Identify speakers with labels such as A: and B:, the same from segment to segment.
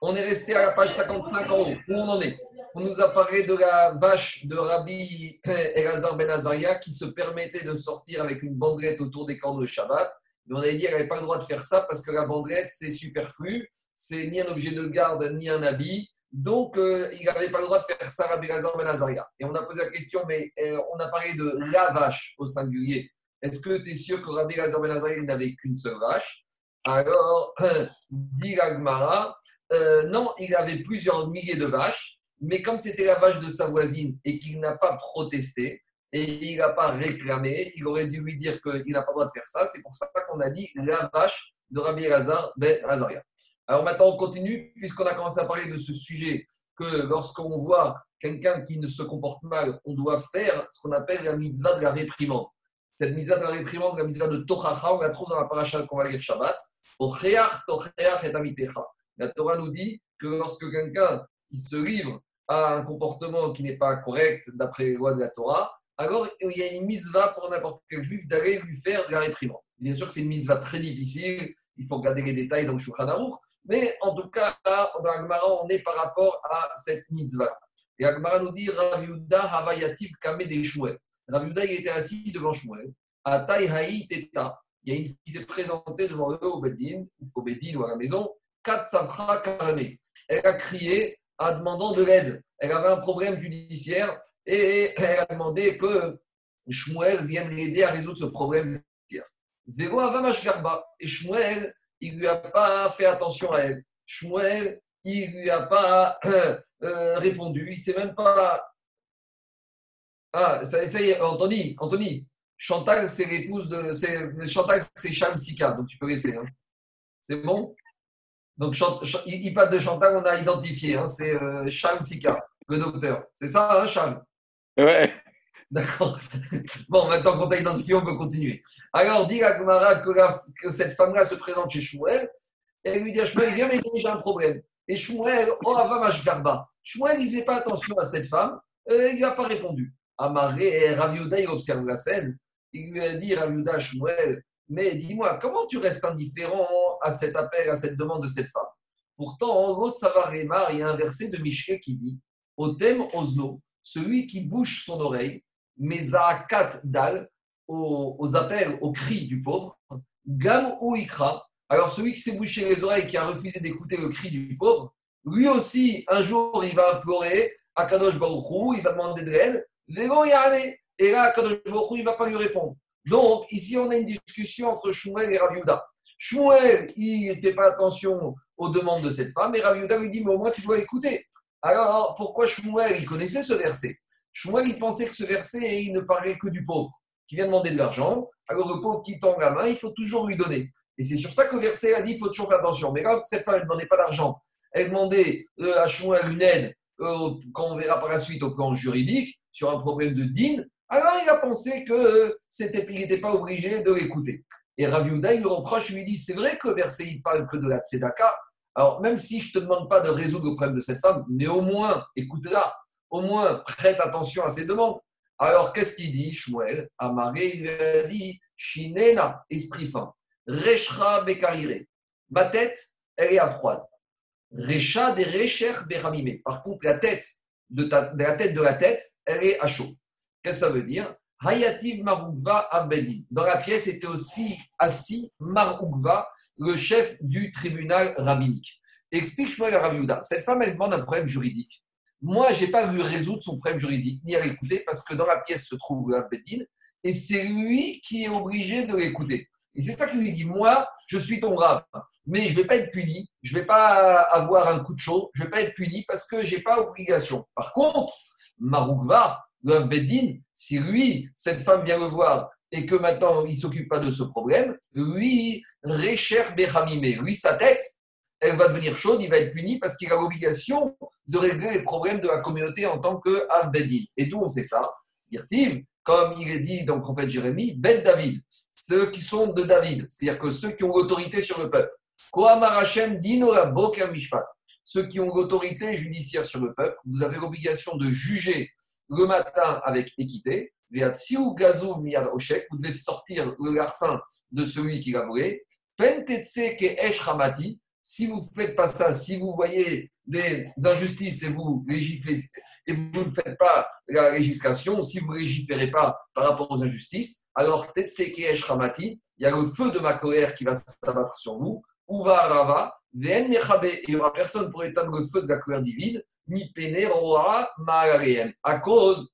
A: On est resté à la page 55 en haut. Où on en est? On nous a parlé de la vache de Rabbi Elazar Ben Azaria qui se permettait de sortir avec une bandelette autour des cordes de Shabbat. Mais on avait dit qu'elle n'avait pas le droit de faire ça parce que la bandelette, c'est superflu. C'est ni un objet de garde, ni un habit. Donc, euh, il n'avait pas le droit de faire ça, Rabbi Elazar Ben Azaria. Et on a posé la question, mais euh, on a parlé de la vache au singulier. Est-ce que tu es sûr que Rabbi Elazar Ben Azaria n'avait qu'une seule vache? Alors, dit Gagmara, euh, non, il avait plusieurs milliers de vaches, mais comme c'était la vache de sa voisine et qu'il n'a pas protesté et il n'a pas réclamé, il aurait dû lui dire qu'il n'a pas le droit de faire ça. C'est pour ça qu'on a dit la vache de Rabbi Elazar Ben Azaria. Alors maintenant, on continue, puisqu'on a commencé à parler de ce sujet, que lorsqu'on voit quelqu'un qui ne se comporte mal, on doit faire ce qu'on appelle la mitzvah de la réprimande. Cette mitzvah de la réprimande, la mitzvah de Tochacha, on la trouve dans la paracha qu'on va lire Shabbat. La Torah nous dit que lorsque quelqu'un se livre à un comportement qui n'est pas correct d'après les lois de la Torah, alors il y a une mitzvah pour n'importe quel juif d'aller lui faire de la réprimande. Bien sûr que c'est une mitzvah très difficile, il faut regarder les détails dans le Shulchan mais en tout cas, dans Agmara, on est par rapport à cette mitzvah. Et Agmara nous dit Rav Yuda Havayativ Kame des Rav Yuda, il était assis devant Shmuel. Atai Haï Teta. Il y a une fille qui s'est présentée devant eux au Bedin, au Bedin ou à la maison. Kat Karane. Elle a crié en demandant de l'aide. Elle avait un problème judiciaire et elle a demandé que Shmuel vienne l'aider à résoudre ce problème judiciaire. Et Shmuel, il ne lui a pas fait attention à elle. Shmuel, il ne lui a pas euh, répondu. Il ne s'est même pas. Ah, ça, y est, Anthony, Anthony, Chantal, c'est l'épouse de. Chantal, c'est Cham Sika, donc tu peux laisser. Hein. C'est bon? Donc, il parle de Chantal, on a identifié. Hein, c'est euh, Cham Sika, le docteur. C'est ça, hein, Cham
B: Ouais.
A: D'accord. Bon, maintenant qu'on t'a identifié, on peut continuer. Alors, dit à que, que cette femme-là se présente chez Shmuel. Elle lui dit à Shmuel, viens m'aider, j'ai un problème. Et Shmuel, oh, avamash garba. Shmuel, il ne faisait pas attention à cette femme. Euh, il ne lui a pas répondu. Amaré et Raviuda, il observe la scène. Il lui a dit, Raviuda, Shmuel, mais dis-moi, comment tu restes indifférent à cet appel, à cette demande de cette femme? Pourtant, en gros, Savarema, il y a un verset de Michelet qui dit Au thème Osno, celui qui bouche son oreille, Mezaakat Dal, aux, appels, aux cris du pauvre, Gam ou Ikra. Alors celui qui s'est bouché les oreilles, qui a refusé d'écouter le cri du pauvre, lui aussi, un jour, il va implorer à Kadosh Baruchou, il va demander de l'aide, et là, Kadosh Baruchou, il ne va pas lui répondre. Donc, ici, on a une discussion entre Shmuel et Raviuda. Shmuel, il ne fait pas attention aux demandes de cette femme, et Raviuda lui dit, mais au moins, tu dois écouter. Alors, pourquoi Shmuel, il connaissait ce verset? Shmuel, il pensait que ce verset, il ne parlait que du pauvre, qui vient demander de l'argent. Alors, le pauvre qui tend la main, il faut toujours lui donner. Et c'est sur ça que le verset a dit il faut toujours faire attention. Mais quand cette femme ne demandait pas d'argent, elle demandait euh, à Shmuel une aide, euh, quand on verra par la suite au plan juridique, sur un problème de din, alors il a pensé que c'était, il n'était pas obligé de l'écouter. Et Rav il lui reproche, il lui dit c'est vrai que le verset il parle que de la tzedaka. Alors même si je ne te demande pas de résoudre le problème de cette femme, mais au moins écoute-la au moins prête attention à ses demandes. Alors, qu'est-ce qu'il dit, Shmuel? Amaré, il a dit Shinena, esprit fin. Reshra bekarire. Ma tête, elle est à froide. Recha de recher beramime. Par contre, la tête de, la tête de la tête, elle est à chaud. Qu'est-ce que ça veut dire? Hayativ Maroukva Abedin. Dans la pièce était aussi assis Maroukva, le chef du tribunal rabbinique. Explique Shmuel à Raviuda. Cette femme, elle demande un problème juridique. Moi, je n'ai pas vu résoudre son problème juridique, ni à l'écouter, parce que dans la pièce se trouve la Bédine, et c'est lui qui est obligé de l'écouter. Et c'est ça qu'il lui dit, moi, je suis ton rab, mais je ne vais pas être puni, je ne vais pas avoir un coup de chaud, je ne vais pas être puni parce que je n'ai pas obligation. Par contre, Maroukvar, le Bédine, si lui, cette femme vient le voir et que maintenant il ne s'occupe pas de ce problème, lui, Recher Bechamime, lui, sa tête, elle va devenir chaude, il va être puni parce qu'il a l'obligation de régler les problèmes de la communauté en tant que Avbedi. Et d'où on sait ça? Dirtiv, comme il est dit dans le prophète Jérémie, Ben David, ceux qui sont de David, c'est-à-dire que ceux qui ont l'autorité sur le peuple. Kohamar Hashem Mishpat, ceux qui ont l'autorité judiciaire sur le peuple, vous avez l'obligation de juger le matin avec équité. Vous devez sortir le garçon de celui qui l'a volé. Si vous ne faites pas ça, si vous voyez des injustices et vous et vous ne faites pas la législation, si vous ne légiférez pas par rapport aux injustices, alors Tetsekesh Ramati, il y a le feu de ma colère qui va s'abattre sur vous, Uva Rava, Ven Mechabe, il n'y aura personne pour éteindre le feu de la colère divine, Mi Pene Roa à cause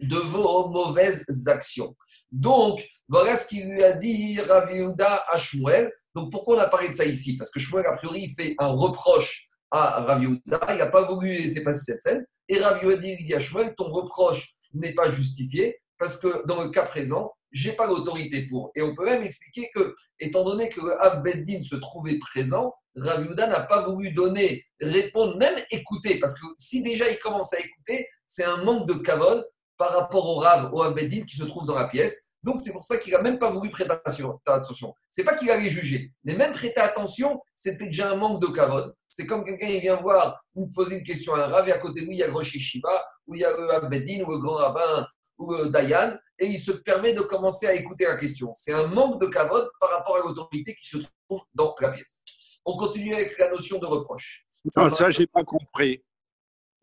A: de vos mauvaises actions. Donc, voilà ce qu'il lui a dit Rav à Shmuel. Donc, pourquoi on a parlé de ça ici? Parce que Shmuel, a priori, il fait un reproche à Rav il n'a pas voulu laisser passer cette scène. Et Rav dit, dit à Shmuel, ton reproche n'est pas justifié parce que dans le cas présent, j'ai pas l'autorité pour. Et on peut même expliquer que, étant donné que Beddin se trouvait présent, Rav n'a pas voulu donner, répondre, même écouter, parce que si déjà il commence à écouter, c'est un manque de cavole par rapport au Rav, au Beddin qui se trouve dans la pièce. Donc c'est pour ça qu'il n'a même pas voulu prêter attention. C'est pas qu'il allait juger, mais même prêter attention, c'était déjà un manque de kavod. C'est comme quelqu'un qui vient voir ou poser une question à un rav et à côté de lui il y a le ou il y a le Abedin, ou le grand rabbin, ou le Dayan, et il se permet de commencer à écouter la question. C'est un manque de kavod par rapport à l'autorité qui se trouve dans la pièce. On continue avec la notion de reproche.
B: Non, ça, je n'ai pas compris.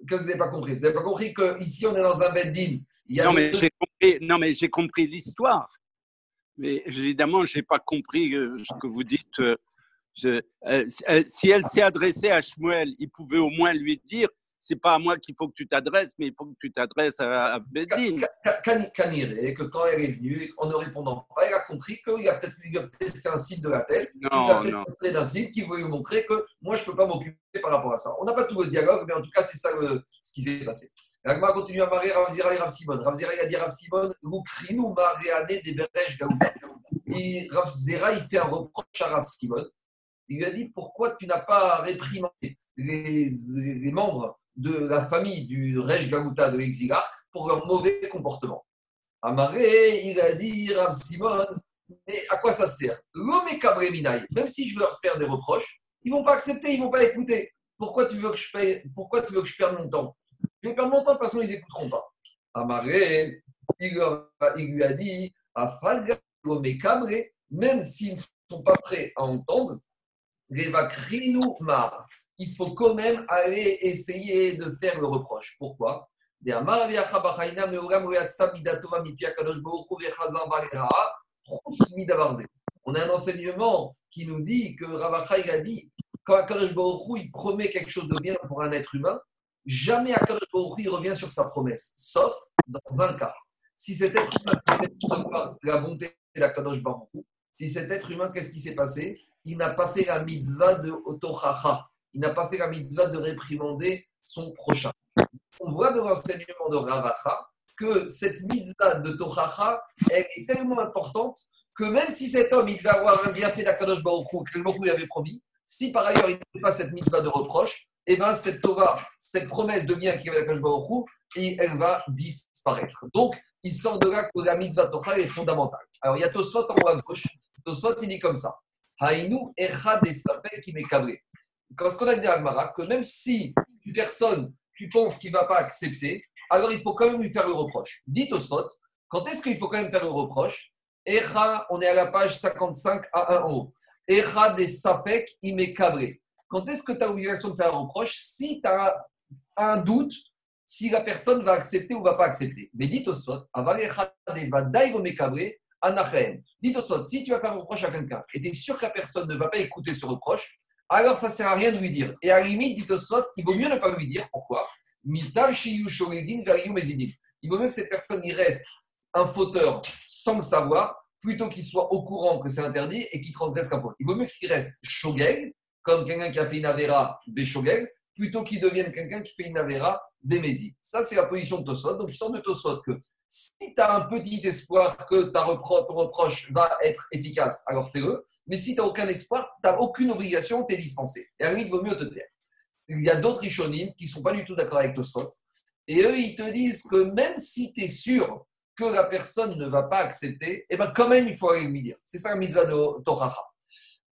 A: Qu'est-ce que vous n'avez pas compris Vous n'avez pas compris qu'ici, on est dans un beddin.
B: Non, mais j'ai compris, non, mais j'ai compris l'histoire. Mais évidemment, je n'ai pas compris euh, ce que vous dites. Euh, euh, si elle s'est adressée à Shmuel, il pouvait au moins lui dire c'est pas à moi qu'il faut que tu t'adresses, mais il faut que tu t'adresses à, à
A: que quand elle est venue, en ne répondant pas, elle a compris qu'il a peut-être peut fait un signe de la tête.
B: Non, il a
A: peut-être d'un signe qui voulait lui montrer que moi, je ne peux pas m'occuper par rapport à ça. On n'a pas tout le dialogue, mais en tout cas, c'est ça ce qui s'est passé. L'agma continue à marier Ravzira et Rav Simon. Ravzira a dit Rav Simon, Loukrinu Mariane des Beresh Gaouda. Ravzira, il fait un reproche à Rav Simon. Il lui a dit Pourquoi tu n'as pas réprimandé les, les membres de la famille du Rej Gagouta de l'exilarque pour leur mauvais comportement. Amaré, il a dit, Rav Simon, mais à quoi ça sert? L'homme est Même si je veux leur faire des reproches, ils vont pas accepter, ils vont pas écouter. Pourquoi tu veux que je paye Pourquoi tu veux que je perde mon temps? Je vais perdre mon temps, de toute façon, ils n'écouteront pas. Amaré, il, lui a dit, l'homme même s'ils ne sont pas prêts à entendre, il faut quand même aller essayer de faire le reproche. Pourquoi? On a un enseignement qui nous dit que Ravacha a dit quand Akadosh Baruch il promet quelque chose de bien pour un être humain, jamais Akadosh Baruch il revient sur sa promesse, sauf dans un cas. Si cet être humain la bonté Baruch si cet être humain, qu'est-ce qui s'est passé? Il n'a pas fait la mitzvah de Otochacha il n'a pas fait la mitzvah de réprimander son prochain. On voit dans l'enseignement de Ravacha que cette mitzvah de Tochacha, est tellement importante que même si cet homme, il devait avoir un bienfait d'Akadosh Baruch que le lui avait promis, si par ailleurs il n'a pas cette mitzvah de reproche, eh bien cette Torah, cette promesse de bien qu'il avait d'Akadosh Baruch et elle va disparaître. Donc, il sort de là que la mitzvah Torah est fondamentale. Alors, il y a en haut à gauche. Tosot, il dit comme ça. Haïnu echad qui m'est cabré ce qu'on a dit à Agmara, que même si une personne, tu penses qu'il ne va pas accepter, alors il faut quand même lui faire le reproche. Dites au spot, quand est-ce qu'il faut quand même faire le reproche? Echa, on est à la page 55 à 1 en haut. Echa des Safek, il m'est cabré. Quand est-ce que tu as l'obligation de faire un reproche Si tu as un doute, si la personne va accepter ou va pas accepter? Mais dites au spot, Dites au si tu vas faire un reproche à quelqu'un et tu es sûr que la personne ne va pas écouter ce reproche, alors ça ne sert à rien de lui dire. Et à la limite, dit Osot, il vaut mieux ne pas lui dire. Pourquoi? Il vaut mieux que cette personne y reste un fauteur sans le savoir, plutôt qu'il soit au courant que c'est interdit et qu'il transgresse la faute. Il vaut mieux qu'il reste shogeg, comme quelqu'un qui a fait une avera béshogeg, plutôt qu'il devienne quelqu'un qui fait une avera bémézi. Ça, c'est la position de Tosot. Donc, il sort de Tosot que si tu as un petit espoir que ta ton reproche va être efficace, alors fais-le. Mais si tu n'as aucun espoir, tu n'as aucune obligation, tu es dispensé. Et à lui, il vaut mieux te taire. Il y a d'autres Rishonim qui ne sont pas du tout d'accord avec Tosfot. Et eux, ils te disent que même si tu es sûr que la personne ne va pas accepter, eh ben quand même, il faut aller lui dire. C'est ça la mitzvah de Toracha.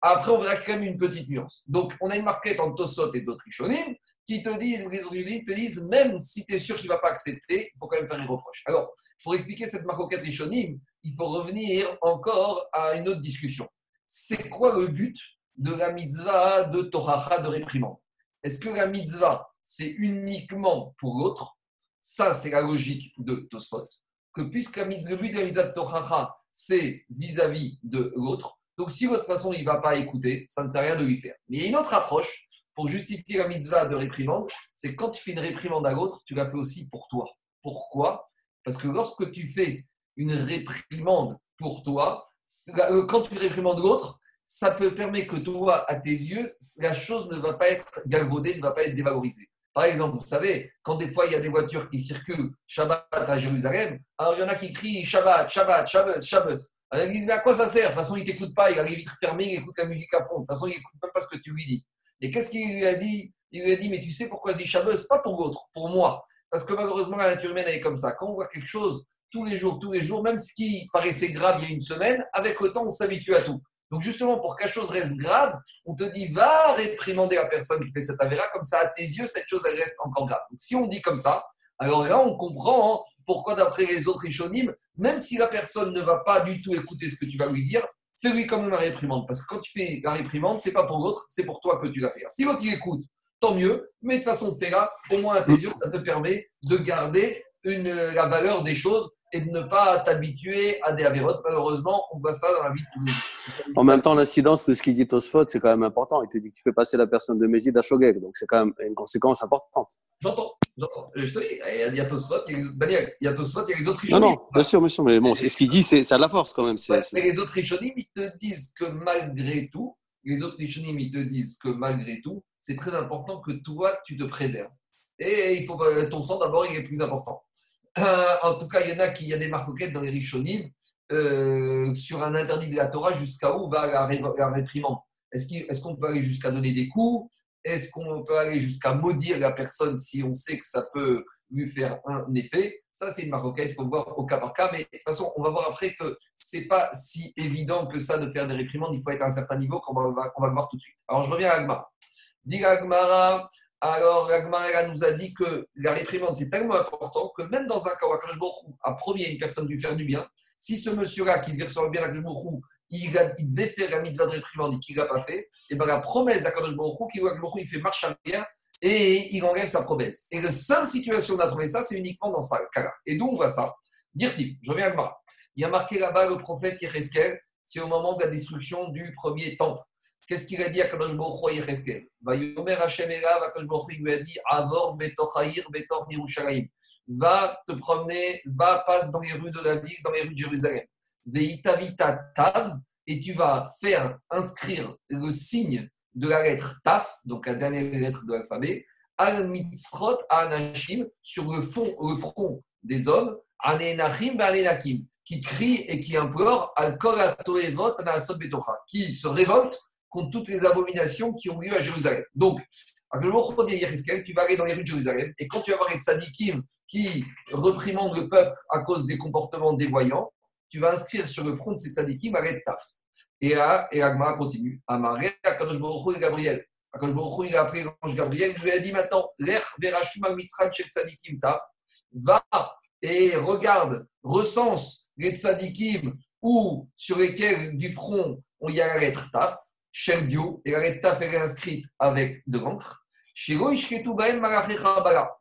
A: Après, on verra quand même une petite nuance. Donc, on a une marquette entre Tosot et d'autres Rishonim qui te disent, les te disent, même si tu es sûr qu'il ne va pas accepter, il faut quand même faire une reproche. Alors, pour expliquer cette marquette Rishonim, il faut revenir encore à une autre discussion c'est quoi le but de la mitzvah de Toracha de réprimande? Est-ce que la mitzvah, c'est uniquement pour l'autre? Ça, c'est la logique de Tosfot. Que puisque le but de la mitzvah de Toracha, c'est vis-à-vis de l'autre, donc si toute façon il ne va pas écouter, ça ne sert à rien de lui faire. Mais il y a une autre approche pour justifier la mitzvah de réprimande, c'est quand tu fais une réprimande à l'autre, tu la fais aussi pour toi. Pourquoi? Parce que lorsque tu fais une réprimande pour toi, quand tu réprimandes l'autre, ça peut permettre que toi, à tes yeux, la chose ne va pas être galvaudée, ne va pas être dévalorisée. Par exemple, vous savez, quand des fois il y a des voitures qui circulent Shabbat à Jérusalem, alors il y en a qui crient Shabbat, Shabbat, Shabbat, Shabbat. Alors ils disent, mais à quoi ça sert? De toute façon, il ne t'écoute pas, il a les vitres fermées, il écoute la musique à fond. De toute façon, il n'écoute même pas ce que tu lui dis. Et qu'est-ce qu'il lui a dit? Il lui a dit, mais tu sais pourquoi je dis Shabbat? Ce pas pour l'autre, pour moi. Parce que malheureusement, la nature humaine, est comme ça. Quand on voit quelque chose tous les jours, tous les jours, même ce qui paraissait grave il y a une semaine, avec le temps, on s'habitue à tout. Donc justement, pour la chose reste grave, on te dit, va réprimander la personne qui fait cette avéra, comme ça, à tes yeux, cette chose, elle reste encore grave. Donc si on dit comme ça, alors là, on comprend hein, pourquoi, d'après les autres Ishonimes, même si la personne ne va pas du tout écouter ce que tu vas lui dire, fais-lui quand même la réprimande. Parce que quand tu fais la réprimande, c'est pas pour l'autre, c'est pour toi que tu vas faire. Si l'autre il écoute, tant mieux. Mais de toute façon, fais-la. Au moins à tes yeux, ça te permet de garder la valeur des choses et de ne pas t'habituer à des avérotes. Malheureusement, on voit ça dans la vie de tous les jours.
C: En même temps, l'incidence de ce qu'il dit Tosfot, c'est quand même important. Il te dit que tu fais passer la personne de Mézid à Shogeg. Donc, c'est quand même une conséquence importante.
A: J'entends, j'entends. Je te dis, il y a Tosfot, il y a Tosfot, il y a les autres
C: Non, non, bien sûr, bien sûr. Mais bon, c'est ce qu'il dit, c'est à la force quand même.
A: Ouais, mais les autres Rishonim, ils te disent que malgré tout, les autres Rishonim, ils te disent que malgré tout, c'est très important que toi, tu te préserves. Et il faut ton sang d'abord, il est plus important. Euh, en tout cas, il y en a qui, il y a des marcoquettes dans les Rishonim euh, sur un interdit de la Torah jusqu'à où va la, la réprimande? Est-ce qu'on peut aller jusqu'à donner des coups? Est-ce qu'on peut aller jusqu'à maudire la personne si on sait que ça peut lui faire un effet? Ça, c'est une marcoquette, il faut voir au cas par cas. Mais de toute façon, on va voir après que c'est pas si évident que ça de faire des réprimandes. Il faut être à un certain niveau qu'on va, on va le voir tout de suite. Alors, je reviens à Agmara. Dit Agmara, alors, la nous a dit que la réprimande, c'est tellement important que même dans un cas où Akash a promis à une personne de lui faire du bien, si ce monsieur-là qui devait recevoir le bien Akash il, il devait faire la mitzvah de réprimande et qu'il ne l'a pas fait, et eh bien la promesse d'Akash Baruch qu'il il fait marche arrière et il engage sa promesse. Et la seule situation où ça, c'est uniquement dans ce cas-là. Et d'où on voit ça? Dire-t-il, je reviens à Gmara. Il y a marqué là-bas le prophète Yecheskel, c'est au moment de la destruction du premier temple. Qu'est-ce qu'il a dit à Kadosh Baruch Hu Yecheskel Vayomer Hashem Elav, Kadosh lui a dit Avor Betor. Va te promener, va, passe dans les rues de la ville, dans les rues de Jérusalem. Veitavita Tav, et tu vas faire inscrire le signe de la lettre Taf, donc la dernière lettre de l'alphabet, al mitzrot anashim, sur le, fond, le front des hommes, anenachim qui crient et qui implorent al kol qui se révoltent contre toutes les abominations qui ont lieu à Jérusalem. Donc, tu vas aller dans les rues de Jérusalem et quand tu vas voir les tzadikim qui reprimandent le peuple à cause des comportements dévoyants, tu vas inscrire sur le front de ces tzadikim arrête taf. Et là, et Agma continue. Amaré, Akadosh Baruch et Gabriel. Akadosh il a Gabriel, il lui a dit maintenant, L'er verashuma mitzran chez tzadikim taf. Va et regarde, recense les tzadikim ou sur lesquels du front il y a la lettre taf Et la lettre est inscrite avec de l'encre.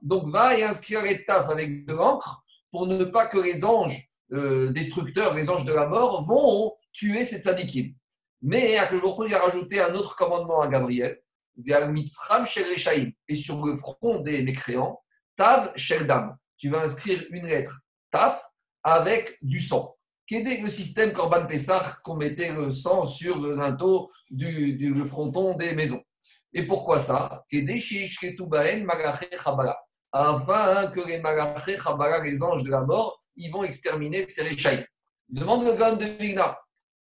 A: Donc va et inscrire la taf avec de l'encre pour ne pas que les anges euh, destructeurs, les anges de la mort, vont tuer cette sadikim. Mais il a rajouté un autre commandement à Gabriel, et sur le front des mécréants, Tav Sheldam. Tu vas inscrire une lettre Taf avec du sang est le système Corban Pessah qu'on mettait le sang sur le linteau du, fronton des maisons? Et pourquoi ça? Afin que les Malaché Chabala, les anges de la mort, ils vont exterminer ces Réchaïm. Demande le Gan de Vigna.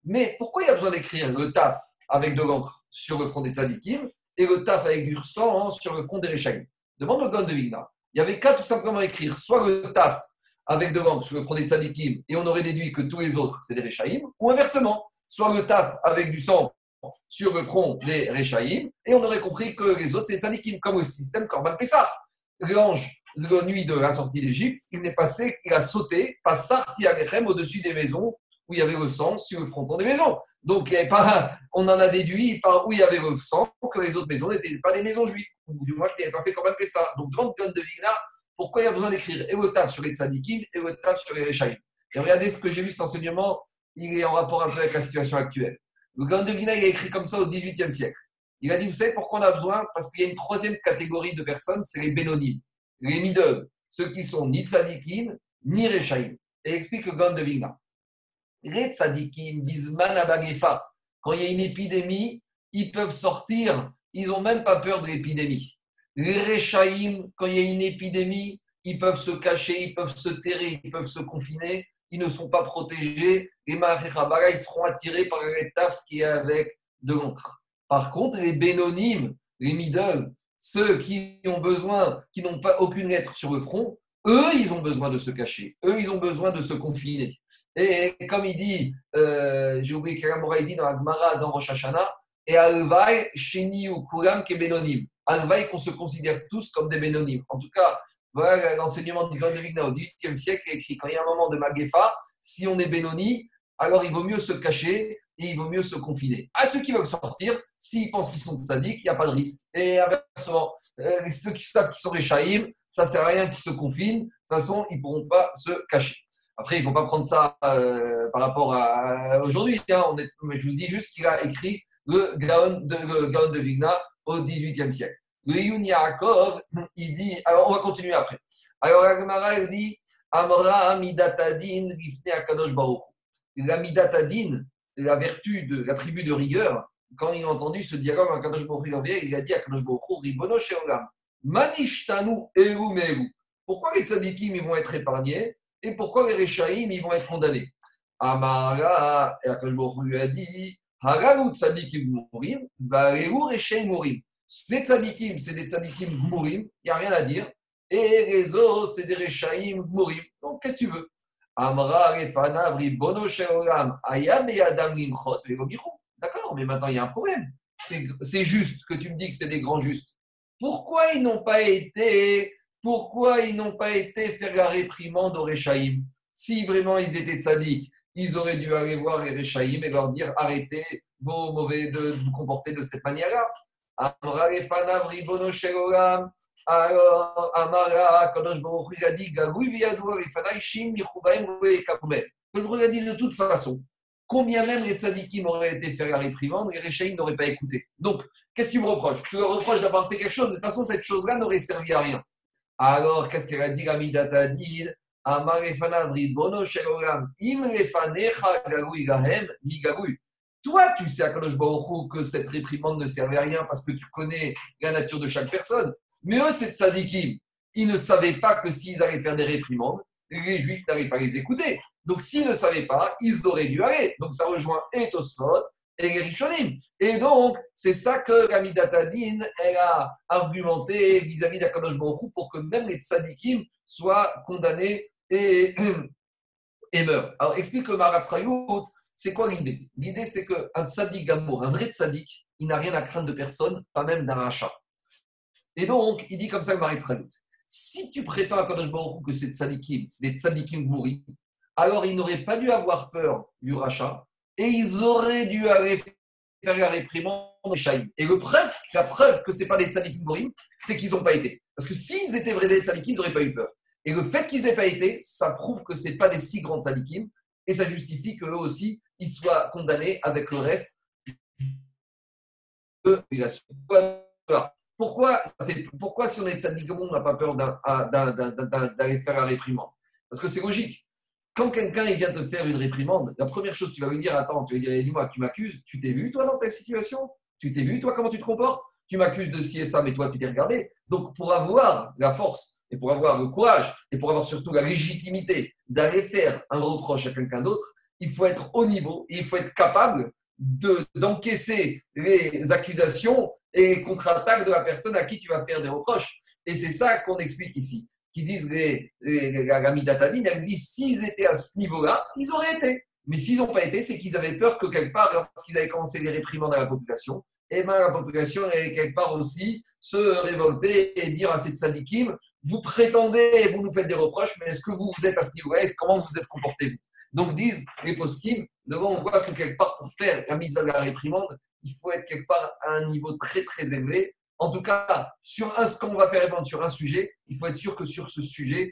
A: Mais pourquoi il y a besoin d'écrire le taf avec de l'encre sur le front des tzadikim et le taf avec du sang sur le front des Réchaïm Demande le Gan de Vigna. Il y avait qu'à tout simplement écrire soit le taf avec de l'encre sur le front des tzadikim et on aurait déduit que tous les autres, c'est des réchaïm, ou inversement, soit le taf avec du sang sur le front des réchaïm et on aurait compris que les autres, c'est des tzadikim, comme le système Korban Pessah. L'ange, la nuit de la sortie d'Égypte, il n'est passé, il a sauté, pas sorti à au-dessus des maisons où il y avait le sang sur le fronton des maisons. Donc, pas, on en a déduit par où il y avait le sang que les autres maisons n'étaient pas des maisons juives, ou du moins qui n'avaient pas fait comme ça. Donc, demande de Vigna pourquoi il y a besoin d'écrire et sur les tzadikim et le taf sur les rechaïm? Et regardez ce que j'ai vu cet enseignement, il est en rapport un peu avec la situation actuelle. Le il a écrit comme ça au XVIIIe siècle. Il a dit, vous savez pourquoi on a besoin? Parce qu'il y a une troisième catégorie de personnes, c'est les bénonymes, les midov, ceux qui sont ni tzadikim, ni rechaïm. Et explique le Vigna. Les tzadikim, bisman abagefa, quand il y a une épidémie, ils peuvent sortir, ils n'ont même pas peur de l'épidémie. Les rechaïm, quand il y a une épidémie, ils peuvent se cacher, ils peuvent se terrer, ils peuvent se confiner, ils ne sont pas protégés. Les Maharichabara, ils seront attirés par l'étaf qui est avec de l'encre. Par contre, les bénonymes, les middle, ceux qui ont besoin, qui n'ont pas aucune lettre sur le front, eux, ils ont besoin de se cacher. Eux, ils ont besoin de se confiner. Et comme il dit, euh, j'ai oublié qu'Alamora dit dans la Gemara, dans Rosh Hashanah, et Alvaï, Sheni ou Kuram, qui est bénonyme. Alvaï, qu'on se considère tous comme des bénonymes. En tout cas, l'enseignement du Grand de Vigna au XVIIIe siècle est écrit quand il y a un moment de Magefa, si on est bénoni, alors il vaut mieux se cacher et il vaut mieux se confiner. À ceux qui veulent sortir, s'ils pensent qu'ils sont sadiques, il n'y a pas de risque. Et inversement, euh, ceux qui savent qu'ils sont les shaïm, ça ne sert à rien qu'ils se confinent. De toute façon, ils ne pourront pas se cacher. Après, il ne faut pas prendre ça euh, par rapport à aujourd'hui. Hein. je vous dis juste qu'il a écrit le Gaon de, le Gaon de Vigna au XVIIIe siècle. Le Yun Yaakov, il dit, alors on va continuer après. Alors la elle dit, Amra Midatadin Akadosh. La Midatadin, la vertu de la tribu de rigueur, quand il a entendu ce dialogue avec Akadosh Baruch il a dit à Akadosh Baruch Ribono Manishtanu Eru Meru. Pourquoi les tzadikim ils vont être épargnés et pourquoi les Rechaïm ils vont être condamnés? Amara, et Akadosh Baruch lui a dit, Hagalut tzadikim mourim, Vareu Rechaïm mourim. Ces tzadikim, c'est des tzadikim mourim, il n'y a rien à dire. Et les autres, c'est des Rechaïm mourim. Donc, qu'est-ce que tu veux? Amra Refana Vribono Sheolam, Ayam et Adam Limchot, D'accord, mais maintenant il y a un problème. C'est juste que tu me dis que c'est des grands justes. Pourquoi ils n'ont pas été, pourquoi ils n'ont pas été faire la réprimande aux Rechaïm? Si vraiment ils étaient tzadiques, ils auraient dû aller voir les Rechaïm et leur dire arrêtez vos mauvais de, vous comporter de cette manière-là. Alors, Amara, Kadosh. Le a dit de toute façon, combien même les tzadikim auraient été faire la réprimande, les Réchaïm n'auraient pas écouté. Donc, qu'est-ce que tu me reproches? Tu me reproches d'avoir fait quelque chose, de toute façon, cette chose-là n'aurait servi à rien. Alors, qu'est-ce qu'elle a dit, Amidatadid Amar Toi, tu sais à Kadosh Baruch que cette réprimande ne servait à rien parce que tu connais la nature de chaque personne. Mais eux, c'est tzadikim. Ils ne savaient pas que s'ils allaient faire des réprimandes, les Juifs n'allaient pas les écouter. Donc, s'ils ne savaient pas, ils auraient dû aller. Donc, ça rejoint et Tosfot et les. Et donc, c'est ça que Ramidatadin elle a argumenté vis-à-vis d'Akadosh Baruch pour que même les tzadikim soient condamnés et, et meurent. Alors, explique le Maratzrayout, c'est quoi l'idée? L'idée, c'est qu'un tzadik amour, un vrai tzadik, il n'a rien à craindre de personne, pas même d'un rachat. Et donc, il dit comme ça le Marit Si tu prétends à Kadosh Baruch que c'est tzadikim, c'est des tzadikim bourri, alors ils n'auraient pas dû avoir peur du rachat et ils auraient dû aller faire la réprimande Et le preuve, la preuve que ce n'est pas des tzadikim bourri, c'est qu'ils n'ont pas été. Parce que s'ils étaient vrais des tzadikim, ils n'auraient pas eu peur. Et le fait qu'ils n'aient pas été, ça prouve que ce n'est pas des si grands tzadikim et ça justifie qu'eux aussi, ils soient condamnés avec le reste de pourquoi, pourquoi si on est tzaddik, on n'a pas peur d'aller faire la réprimande? Parce que c'est logique. Quand quelqu'un vient te faire une réprimande, la première chose que tu vas lui dire, attends, tu vas dire, dis-moi, tu m'accuses, tu t'es vu toi dans ta situation? Tu t'es vu toi comment tu te comportes? Tu m'accuses de ci et ça, mais toi tu t'es regardé. Donc pour avoir la force et pour avoir le courage et pour avoir surtout la légitimité d'aller faire un reproche à quelqu'un d'autre, il faut être au niveau et il faut être capable d'encaisser les accusations et contre-attaque de la personne à qui tu vas faire des reproches. Et c'est ça qu'on explique ici. Qui disent les, les, les elles disent s'ils étaient à ce niveau-là, ils auraient été. Mais s'ils n'ont pas été, c'est qu'ils avaient peur que quelque part, lorsqu'ils avaient commencé les réprimandes à la population, eh bien la population allait quelque part aussi se révolter et dire à cette sadikim, vous prétendez, vous nous faites des reproches, mais est-ce que vous, vous êtes à ce niveau-là Comment vous êtes comporté Donc, disent les poskim, devant, on voit que quelque part, pour faire la mise de la réprimande, il faut être quelque part à un niveau très, très élevé. En tout cas, sur un, ce qu'on va faire répondre sur un sujet, il faut être sûr que sur ce sujet,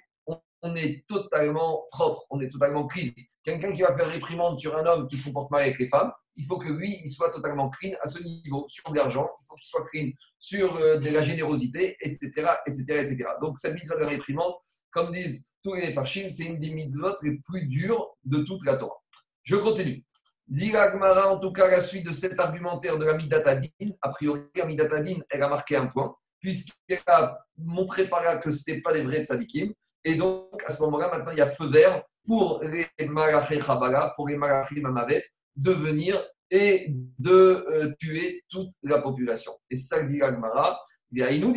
A: on, est totalement propre, on est totalement clean. Quelqu'un qui va faire réprimande sur un homme qui se comporte mal avec les femmes, il faut que lui, il soit totalement clean à ce niveau, sur l'argent, il faut qu'il soit clean sur euh, de la générosité, etc., etc., etc. Donc, cette mise de la réprimande, comme disent tous les farshim, c'est une des mitzvot les plus dures de toute la Torah. Je continue. Dit en tout cas, la suite de cet argumentaire de la Midatadin, a priori, la Midatadin, elle a marqué un point, puisqu'elle a montré par là que ce n'était pas les vrais tzadikim. Et donc, à ce moment-là, maintenant, il y a feu vert pour les Malaché Chabala, pour les Malaché Mamavet, de venir et de euh, tuer toute la population. Et ça dit Agmara. Il y a Inou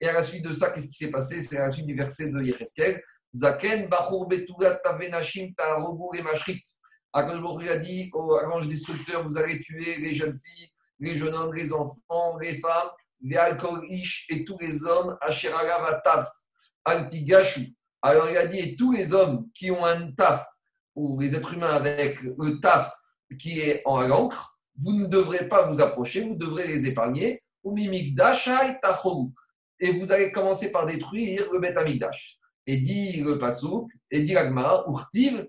A: et à la suite de ça, qu'est-ce qui s'est passé? C'est à la suite du verset de Yecheskel. Zaken Bachur Betugat Tavenashim Ta'arobur et Mashrit. Akadosh a dit au ange destructeur vous allez tuer les jeunes filles, les jeunes hommes, les enfants, les femmes, les alcool ish et tous les hommes, Asheragav Taf, Altigashu. Alors il a dit tous les hommes qui ont un taf, ou les êtres humains avec le taf qui est en l'encre, vous ne devrez pas vous approcher, vous devrez les épargner. Et vous allez commencer par détruire le Beth Amikdash. Et dit le Pasuk, et dit l'Agmara, Urtiv,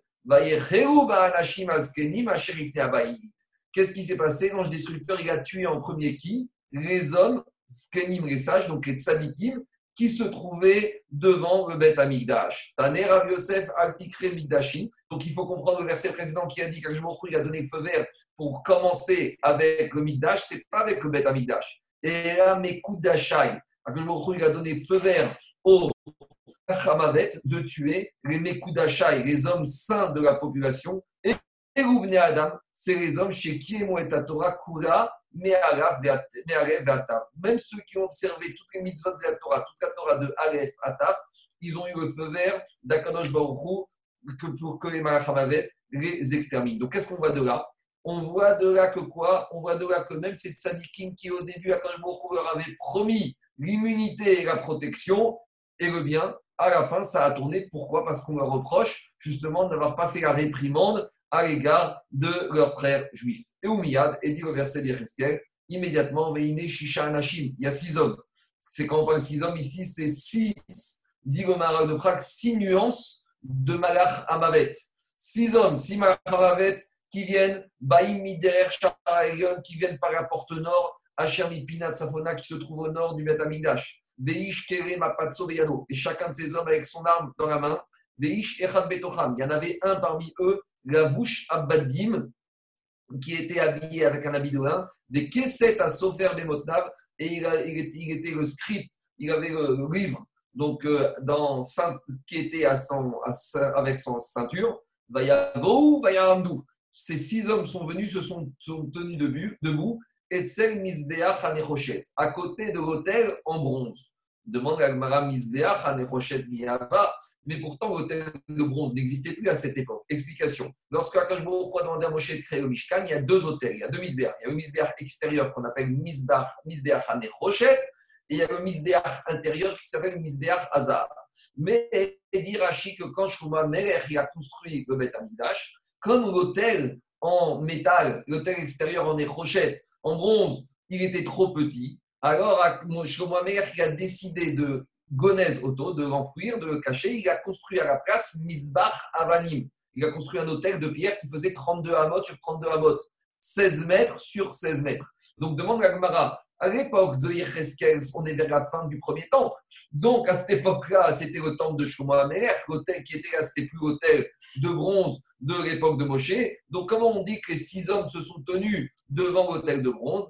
A: Qu'est-ce qui s'est passé? L'ange destructeur, il a tué en premier qui? Les hommes, Skenim, les sages, donc les tzadikim, qui se trouvaient devant le Beth Amigdash. Taner Rav Yosef Altikre Migdashim. Donc il faut comprendre le verset précédent qui a dit qu'il a donné le feu vert pour commencer avec le Migdash, c'est pas avec le Beth Amigdash. Et là, Mekudashai, il a donné feu vert au Hamavet de tuer les Mekudashai, les hommes saints de la population, et les Adam, c'est les hommes chez qui est Torah Kura, même ceux qui ont observé toutes les mitzvot de la Torah, toute la Torah de Aleph Ataf, ils ont eu le feu vert d'Akadosh Baruch que pour que les Malachamavet les exterminent. Donc qu'est-ce qu'on voit de là? On voit de là que quoi? On voit de là que même ces tzadikim qui au début Akadosh leur avait promis l'immunité et la protection et le bien, à la fin, ça a tourné. Pourquoi? Parce qu'on leur reproche justement d'avoir pas fait la réprimande à l'égard de leurs frères juifs. Et Oumiyad, et dit le verset d'Yecheskel, immédiatement, Veine il y a six hommes. C'est quand on parle de six hommes ici, c'est six, dit le de Prague, six nuances de Malach Amavet. Six hommes, six Malach Amavet qui viennent, Baïm Mider, qui viennent par la porte nord, Asher Mipinat Safona qui se trouve au nord du Beth Amigdash. Veish Kerem Et chacun de ces hommes avec son arme dans la main. Veish Echad Betocham. Il y en avait un parmi eux, la Vouche Abbadim, qui était habillé avec un habit de lin. Des Kesset à Sofer Bemotnav. Et il, il, était le script, il avait le, livre donc, euh, dans, qui était à son, avec son ceinture. Vayavo, Vayamdou. Ces six hommes sont venus, se sont, tenus debout, debout Etzel Misbeach Hanechoshet, à côté de l'autel en bronze. Demande à Gmara Misbeach Hanechoshet Miyava, mais pourtant l'autel de bronze n'existait plus à cette époque. Explication. Lorsque Akash Baruch a demandé à Moshe de créer le Mishkan, il y a deux autels, il y a deux Misbeach. Il y a le Misbeach extérieur qu'on appelle Misbeach Hanechoshet, et il y a le Misbeach intérieur qui s'appelle Misbeach Hazar. Mais il dit Rashi que quand Shlomo Melech a construit le Beth Amidash, comme l'autel en métal, l'autel extérieur en Echoshet, en bronze, il était trop petit. Alors, Shlomo il a décidé de Gonez Auto, de l'enfouir, de le cacher. Il a construit à la place Misbach Avanim. Il a construit un hôtel de pierre qui faisait 32 amot sur 32 amot, 16 mètres sur 16 mètres. Donc, demande à Gmara, à l'époque de Yecheskel, on est vers la fin du premier temple. Donc, à cette époque-là, c'était le temple de Shlomo Amelech. L'hôtel qui était là, c'était plus l'hôtel de bronze de l'époque de Moshe. Donc, comment on dit que les six hommes se sont tenus devant l'hôtel de bronze?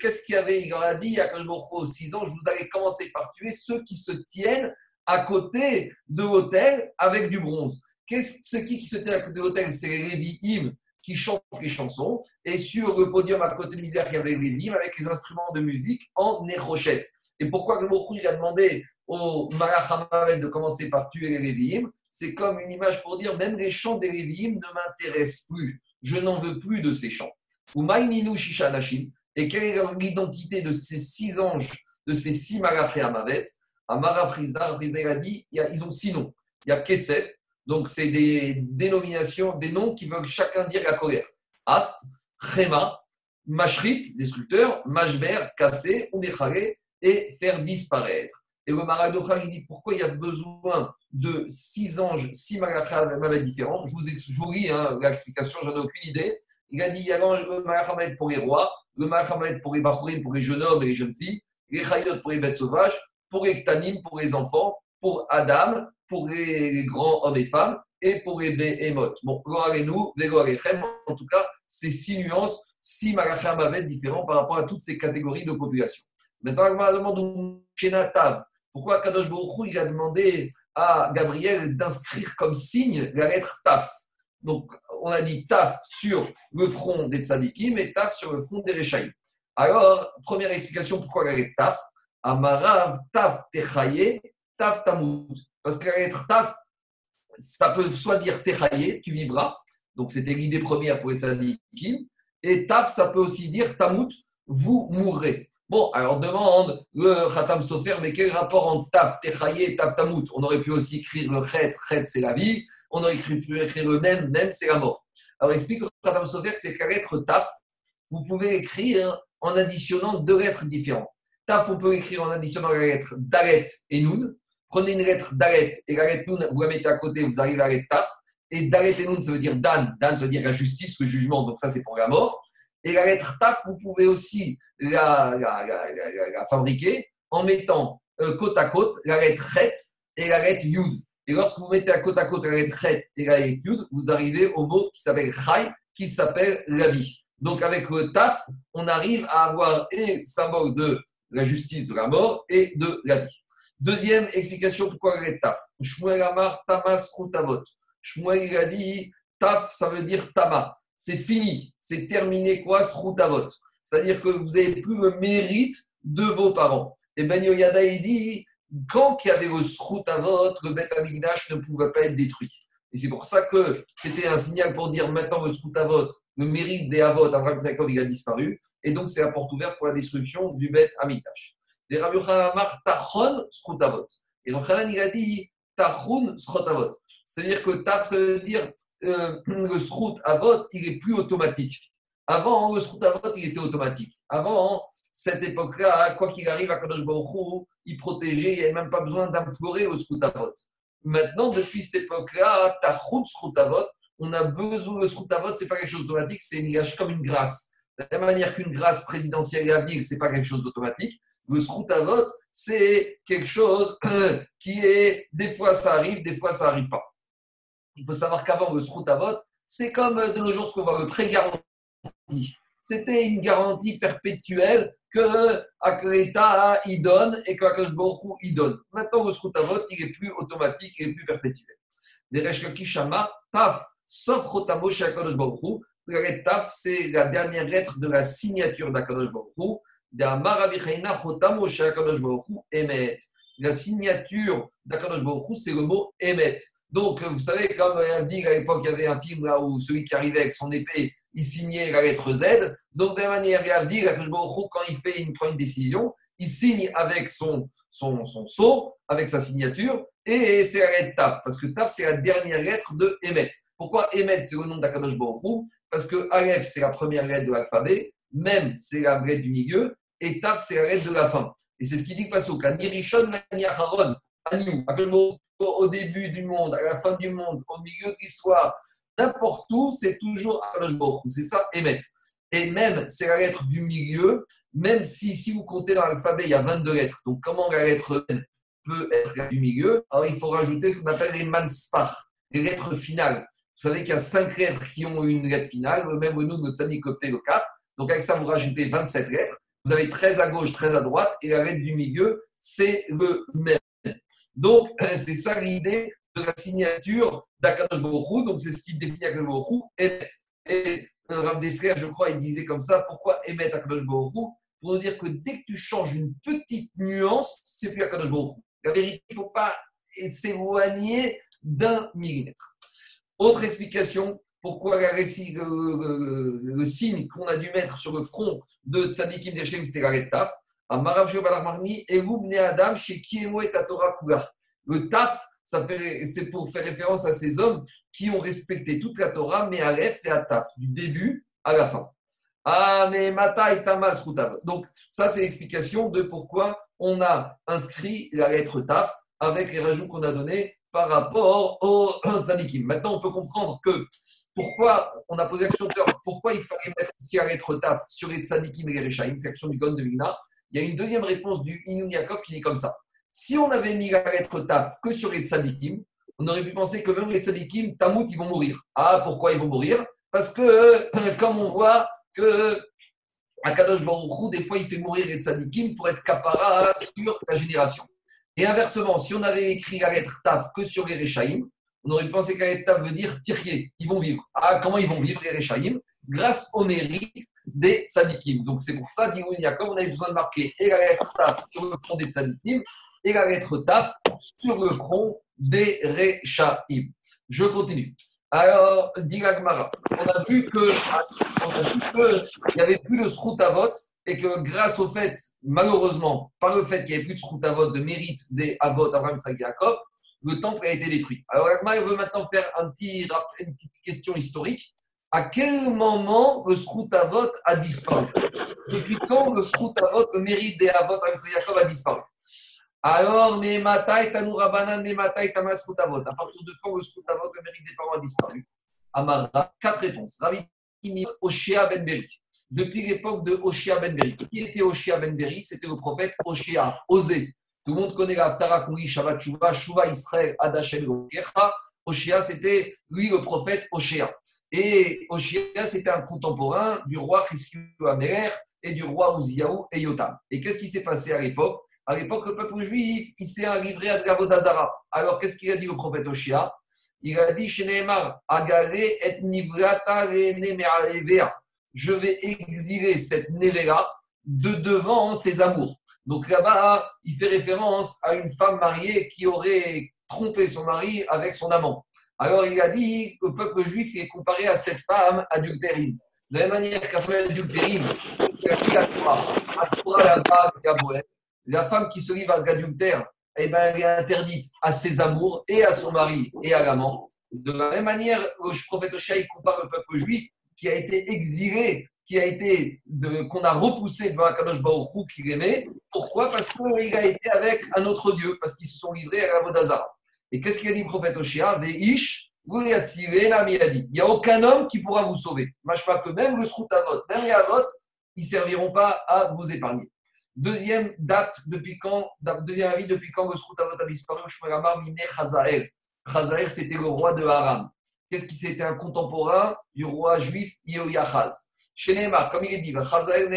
A: Qu'est-ce qu'il avait? Il a dit, Baruch aux six ans, je vous allez commencer par tuer ceux qui se tiennent à côté de l'hôtel avec du bronze. Qu'est-ce ce qui, se tient à côté de l'hôtel C'est les Lévi'im qui chantent les chansons. Et sur le podium à côté de misère, il y avait les livres avec les instruments de musique en nérochette. Et pourquoi il a demandé au Malach de commencer par tuer les Lévi'im? C'est comme une image pour dire même les chants des Lévi'im ne m'intéressent plus. Je n'en veux plus de ces chants. Ou Maïninu Shishanashim. Et quelle est l'identité de ces six anges, de ces six Malach Hamavet Amara Frisda, il a dit, ils ont six noms. Il y a Ketsef, donc c'est des dénominations, des noms qui veulent chacun dire la colère. Af, Chema, Mashrit, destructeur, Mashber, casser, ou et faire disparaître. Et le Maradokha, il dit pourquoi il y a besoin de six anges, six malachim différents? Je vous, ex- je vous hein, l'explication, j'en ai aucune idée. Il a dit il y a le malachim pour les rois, le malachim pour les bachurim, pour les jeunes hommes et les jeunes filles, les chayot pour les bêtes sauvages, pour les ktanim, pour les enfants, pour Adam, pour les, les grands hommes et femmes, et pour les béhémoth. Bon, nous, en tout cas, c'est six nuances, six malachim différents par rapport à toutes ces catégories de population. Maintenant, Agmara demande où Tav. Pourquoi Kadosh Baruch Hu, il a demandé à Gabriel d'inscrire comme signe la lettre Taf? Donc, on a dit Taf sur le front des tzadikim et Taf sur le front des Rechaïm. Alors, première explication, pourquoi la lettre Taf Amarav Taf Techaye, Taf Tamut. Parce que la lettre Taf, ça peut soit dire Techaye, tu vivras. Donc, c'était l'idée première pour les tzadikim. Et Taf, ça peut aussi dire Tamut, vous mourrez. Bon, alors demande le Khatam Sofer, mais quel rapport entre Taf, Techaye et Taf Tamut? On aurait pu aussi écrire le Chet, Chet c'est la vie, on aurait pu écrire le même, même c'est la mort. Alors explique le Khatam Sofer, c'est que la lettre Taf, vous pouvez écrire en additionnant deux lettres différentes. Taf, on peut écrire en additionnant la lettre Dalet et Nun. Prenez une lettre Dalet et la lettre Nun, vous la mettez à côté, vous arrivez à la lettre Taf. Et Dalet et Nun, ça veut dire Dan. Dan, ça veut dire la justice, le jugement, donc ça c'est pour la mort. Et la lettre Taf, vous pouvez aussi la, fabriquer en mettant euh, côte à côte la lettre Chet et la lettre Yud. Et lorsque vous mettez à côte à côte la lettre Chet et la lettre Yud, vous arrivez au mot qui s'appelle Chai, qui s'appelle la vie. Donc avec le Taf, on arrive à avoir et symbole de la justice de la mort et de la vie. Deuxième explication pourquoi la lettre Taf. Shmuel Amar Tamas Rutavot. Shmuel a dit Taf, ça veut dire Tama. C'est fini, c'est terminé quoi, Srutavot. C'est-à-dire que vous n'avez plus le mérite de vos parents. Et Ben Yoyada, il dit, quand il y avait le Srutavot, le Beth Amigdash ne pouvait pas être détruit. Et c'est pour ça que c'était un signal pour dire maintenant le Srutavot, le mérite des Avot, Avraham Zakov, il a disparu. Et donc c'est la porte ouverte pour la destruction du Beth Amigdash. Les Rabbi Amar Tachon. Et Yochanan, il a dit Tachon. C'est-à-dire que Tach, ça veut dire euh, le Srut Avot, il est plus automatique. Avant, le Srut Avot, il était automatique. Avant, cette époque-là, quoi qu'il arrive à Kadosh il protégeait, il n'y avait même pas besoin d'implorer le Srut Avot. Maintenant, depuis cette époque-là, Tachut Srut Avot, on a besoin, le Srut Avot, ce n'est pas quelque chose d'automatique, c'est une- comme une grâce. De la même manière qu'une grâce présidentielle et à venir, ce n'est pas quelque chose d'automatique. Le Srut Avot, c'est quelque chose qui est, des fois ça arrive, des fois ça n'arrive pas. Il faut savoir qu'avant, le Srut Avot, c'est comme euh, de nos jours ce qu'on voit, le prêt garanti. C'était une garantie perpétuelle que que l'État il donne et Baruch Hu, il donne. Maintenant, le Srut Avot, il est plus automatique, il est plus perpétuel. Les Resh Lakish Amar, Taf, sauf Rotamo chez Akadosh. La lettre Taf, c'est la dernière lettre de la signature d'Akadosh Baruch Hu. D'Amar Abichaina Rotamo chez Akadosh Baruch Hu, Emet. La signature d'Akadosh c'est le mot Emet. Donc, vous savez, comme elle dit à l'époque, il y avait un film là où celui qui arrivait avec son épée, il signait la lettre Z. Donc, de la même manière, dit, quand il fait une, prend une décision, il signe avec son, son, son sceau, avec sa signature, et c'est la lettre Taf, parce que Taf, c'est la dernière lettre de Emet. Pourquoi Emet, c'est le nom d'Akadosh Baruch Parce que Aleph, c'est la première lettre de l'alphabet, Mem, c'est la lettre du milieu, et Taf, c'est la lettre de la fin. Et c'est ce qui dit Pasuk, Nirishon Maniacharon, Akadosh au début du monde, à la fin du monde, au milieu de l'histoire, n'importe où, c'est toujours Akadosh Baruch Hu. C'est ça, Emet. Et même, c'est la lettre du milieu, même si, si vous comptez dans l'alphabet, il y a 22 lettres. Donc, comment la lettre peut être du milieu? Alors, il faut rajouter ce qu'on appelle les manspar, les lettres finales. Vous savez qu'il y a 5 lettres qui ont une lettre finale, le même nous, notre sanikopé, le kaf. Donc, avec ça, vous rajoutez 27 lettres. Vous avez 13 à gauche, 13 à droite, et la lettre du milieu, c'est le même. Donc, c'est ça l'idée de la signature d'Akadosh Hu. Donc, c'est ce qui définit Akadosh Hu, Emet. Et euh, Rav je crois, il disait comme ça, pourquoi Emet Akadosh Hu? Pour nous dire que dès que tu changes une petite nuance, c'est plus Akadosh Hu. La vérité, il ne faut pas s'éloigner d'un millimètre. Autre explication, pourquoi réci- le, signe qu'on a dû mettre sur le front de Tzadikim d'Hachem, c'était la Taf. Adam, chez Torah Le taf, c'est pour faire référence à ces hommes qui ont respecté toute la Torah, mais à l'ef et à taf, du début à la fin. Ah, mais Mata et Tamas Donc, ça, c'est l'explication de pourquoi on a inscrit la lettre Taf avec les rajouts qu'on a donnés par rapport au Tzadikim. Maintenant, on peut comprendre que pourquoi, on a posé la question pourquoi il fallait mettre ici la lettre Taf sur les Tzadikim et les Rechaim, c'est l'action du Gon de Vigna. Il y a une deuxième réponse du Inun Yaakov qui dit comme ça. Si on avait mis la lettre Taf que sur les Tzadikim, on aurait pu penser que même les Tzadikim, Tamout, ils vont mourir. Ah, pourquoi ils vont mourir? Parce que, comme on voit, que Akadosh Baruchou, des fois, il fait mourir les tzadikim pour être capara sur la génération. Et inversement, si on avait écrit la lettre Taf que sur les Rechaïm, on aurait pensé que la lettre Taf veut dire Tirye, ils vont vivre. Ah, comment ils vont vivre les Rechaïm? Grâce au mérite des tzadikim. Donc c'est pour ça, dit Yaakov, on avait besoin de marquer et la lettre Taf sur le front des tzadikim et la lettre Taf sur le front des Rechaïm. Je continue. Alors, dit on a vu que il n'y avait plus de srout à vote et que grâce au fait, malheureusement, par le fait qu'il n'y avait plus de srout à vote, de mérite des Avot, Abraham, Jacob, le temple a été détruit. Alors, Agmara veut maintenant faire un petit, une petite question historique. À quel moment le srout à vote a disparu? Depuis quand le srout à vote, le mérite des Avot, a disparu? Alors, mais Mataï, Tanourabanan, mais Mataï, Tamas, Routavot. À partir de quand le Routavot, le mérite des parents a disparu? Amara, quatre réponses. Ravi Oshia Ben Beri. Depuis l'époque de Oshia Ben Beri. Qui était Oshia Ben Beri? C'était le prophète Oshia, Osé. Tout le monde connaît l'Aftara qu'on Shabbat Shuva, Shuva Israël, Rokecha. Oshia, c'était lui le prophète Oshia. Et Oshia, c'était un contemporain du roi Chizkiyahu Amer et du roi Uziyahu et Yotam. Et qu'est-ce qui s'est passé à l'époque? À l'époque, le peuple juif, s'est livré à Gavodazara. Alors, qu'est-ce qu'il a dit au prophète Oshia Il a dit Sheneemar, Agale et Nivrata Je vais exiler cette Nevera de devant ses amours. Donc là-bas, il fait référence à une femme mariée qui aurait trompé son mari avec son amant. Alors il a dit que le peuple juif est comparé à cette femme adultérine. De la même manière qu'à femme adultérine, la femme qui se livre à l'adultère, eh ben, elle est interdite à ses amours et à son mari et à l'amant. De la même manière, le prophète Oshai compare le peuple juif qui a été exilé, qui a été qu'on a repoussé devant Akadosh Baruch qu'il aimait. Pourquoi? Parce qu'il a été avec un autre Dieu, parce qu'ils se sont livrés à la Vodazara. Et qu'est-ce qu'il a dit le prophète Oshia? Veish, il n'y a aucun homme qui pourra vous sauver. Je pas que même le Sroutavot, même les Avot, ils ne serviront pas à vous épargner. Deuxième date, depuis quand, deuxième avis, depuis quand le Sroutavot a disparu, Shmuelamar Mine Chazael. Chazael, c'était le roi de Haram. Qu'est-ce qui c'était un contemporain du roi juif Yoyachaz. Shenema, comme il est dit, Chazael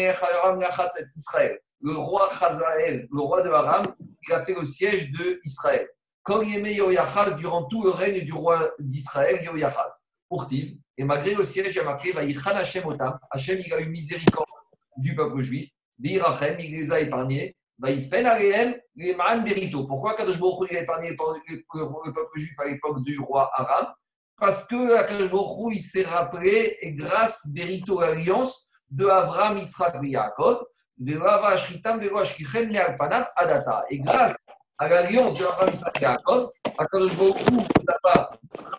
A: Israël. Le roi Chazael, le roi de Haram, il a fait le siège de Israël. Quand il aimait Yoyachaz, durant tout le règne du roi d'Israël, Yoyachaz. Pourtiv, et malgré le siège, il a marqué Vaïchan Hashem Otam. Hashem, il a eu miséricorde du peuple juif il les a épargnés. Pourquoi Kadosh Baruch il a épargné le peuple juif à l'époque du roi Aram? Parce que Kadosh Baruch il s'est rappelé, et grâce Berito l'alliance de Abraham, Yitzhak et Yaakov, et grâce à l'alliance de Abraham, Yitzhak et Yaakov, Kadosh Baruch ne pas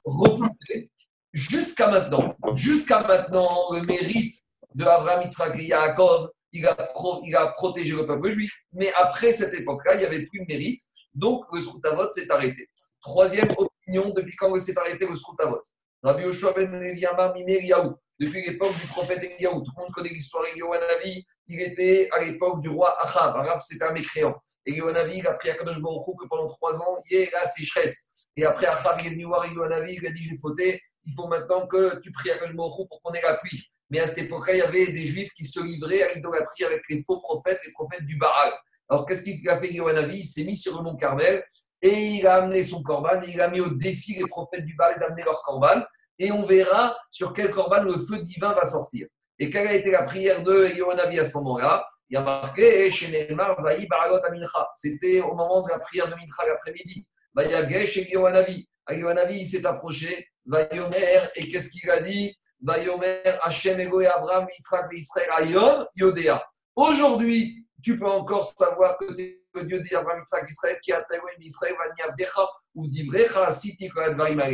A: repoussé jusqu'à maintenant. Jusqu'à maintenant, le mérite de Abraham, Yitzhak et Yaakov, il a, protégé le peuple juif. Mais après cette époque-là, il n'y avait plus de mérite. Donc, le Sroutavot s'est arrêté. Troisième opinion, depuis quand s'est arrêté le Sroutavot Rabbi Yoshua ben depuis l'époque du prophète Eliyahu. Tout le monde connaît l'histoire d'Eliyahu Il était à l'époque du roi Achab. Achab, c'était un mécréant. Eliyahu il a pris à Kadosh que pendant trois ans, il y ait la sécheresse. Et après Achab, il est venu voir Eliyahu il a dit J'ai fauté, il faut maintenant que tu pries à Kadosh pour qu'on ait la pluie. Mais à cette époque-là, il y avait des juifs qui se livraient à l'idolâtrie avec les faux prophètes, les prophètes du Baal. Alors, qu'est-ce qu'il a fait, Yohanavi? Il s'est mis sur le mont Carmel et il a amené son corban et il a mis au défi les prophètes du Baal d'amener leur corban. Et on verra sur quel corban le feu divin va sortir. Et quelle a été la prière de Yohanavi à ce moment-là? Il y a marqué C'était au moment de la prière de Mincha l'après-midi. Vayagesh et Yohanavi. Yohanavi, il s'est approché. Vayomer, et qu'est-ce qu'il a dit Vayomer, Hashem, Ego et Abraham, Israël Israël, Ayom, Yodéa. Aujourd'hui, tu peux encore savoir que tu es le Dieu d'Abraham, Israël, Israël, qui a Israël, ou Divrecha, Siti,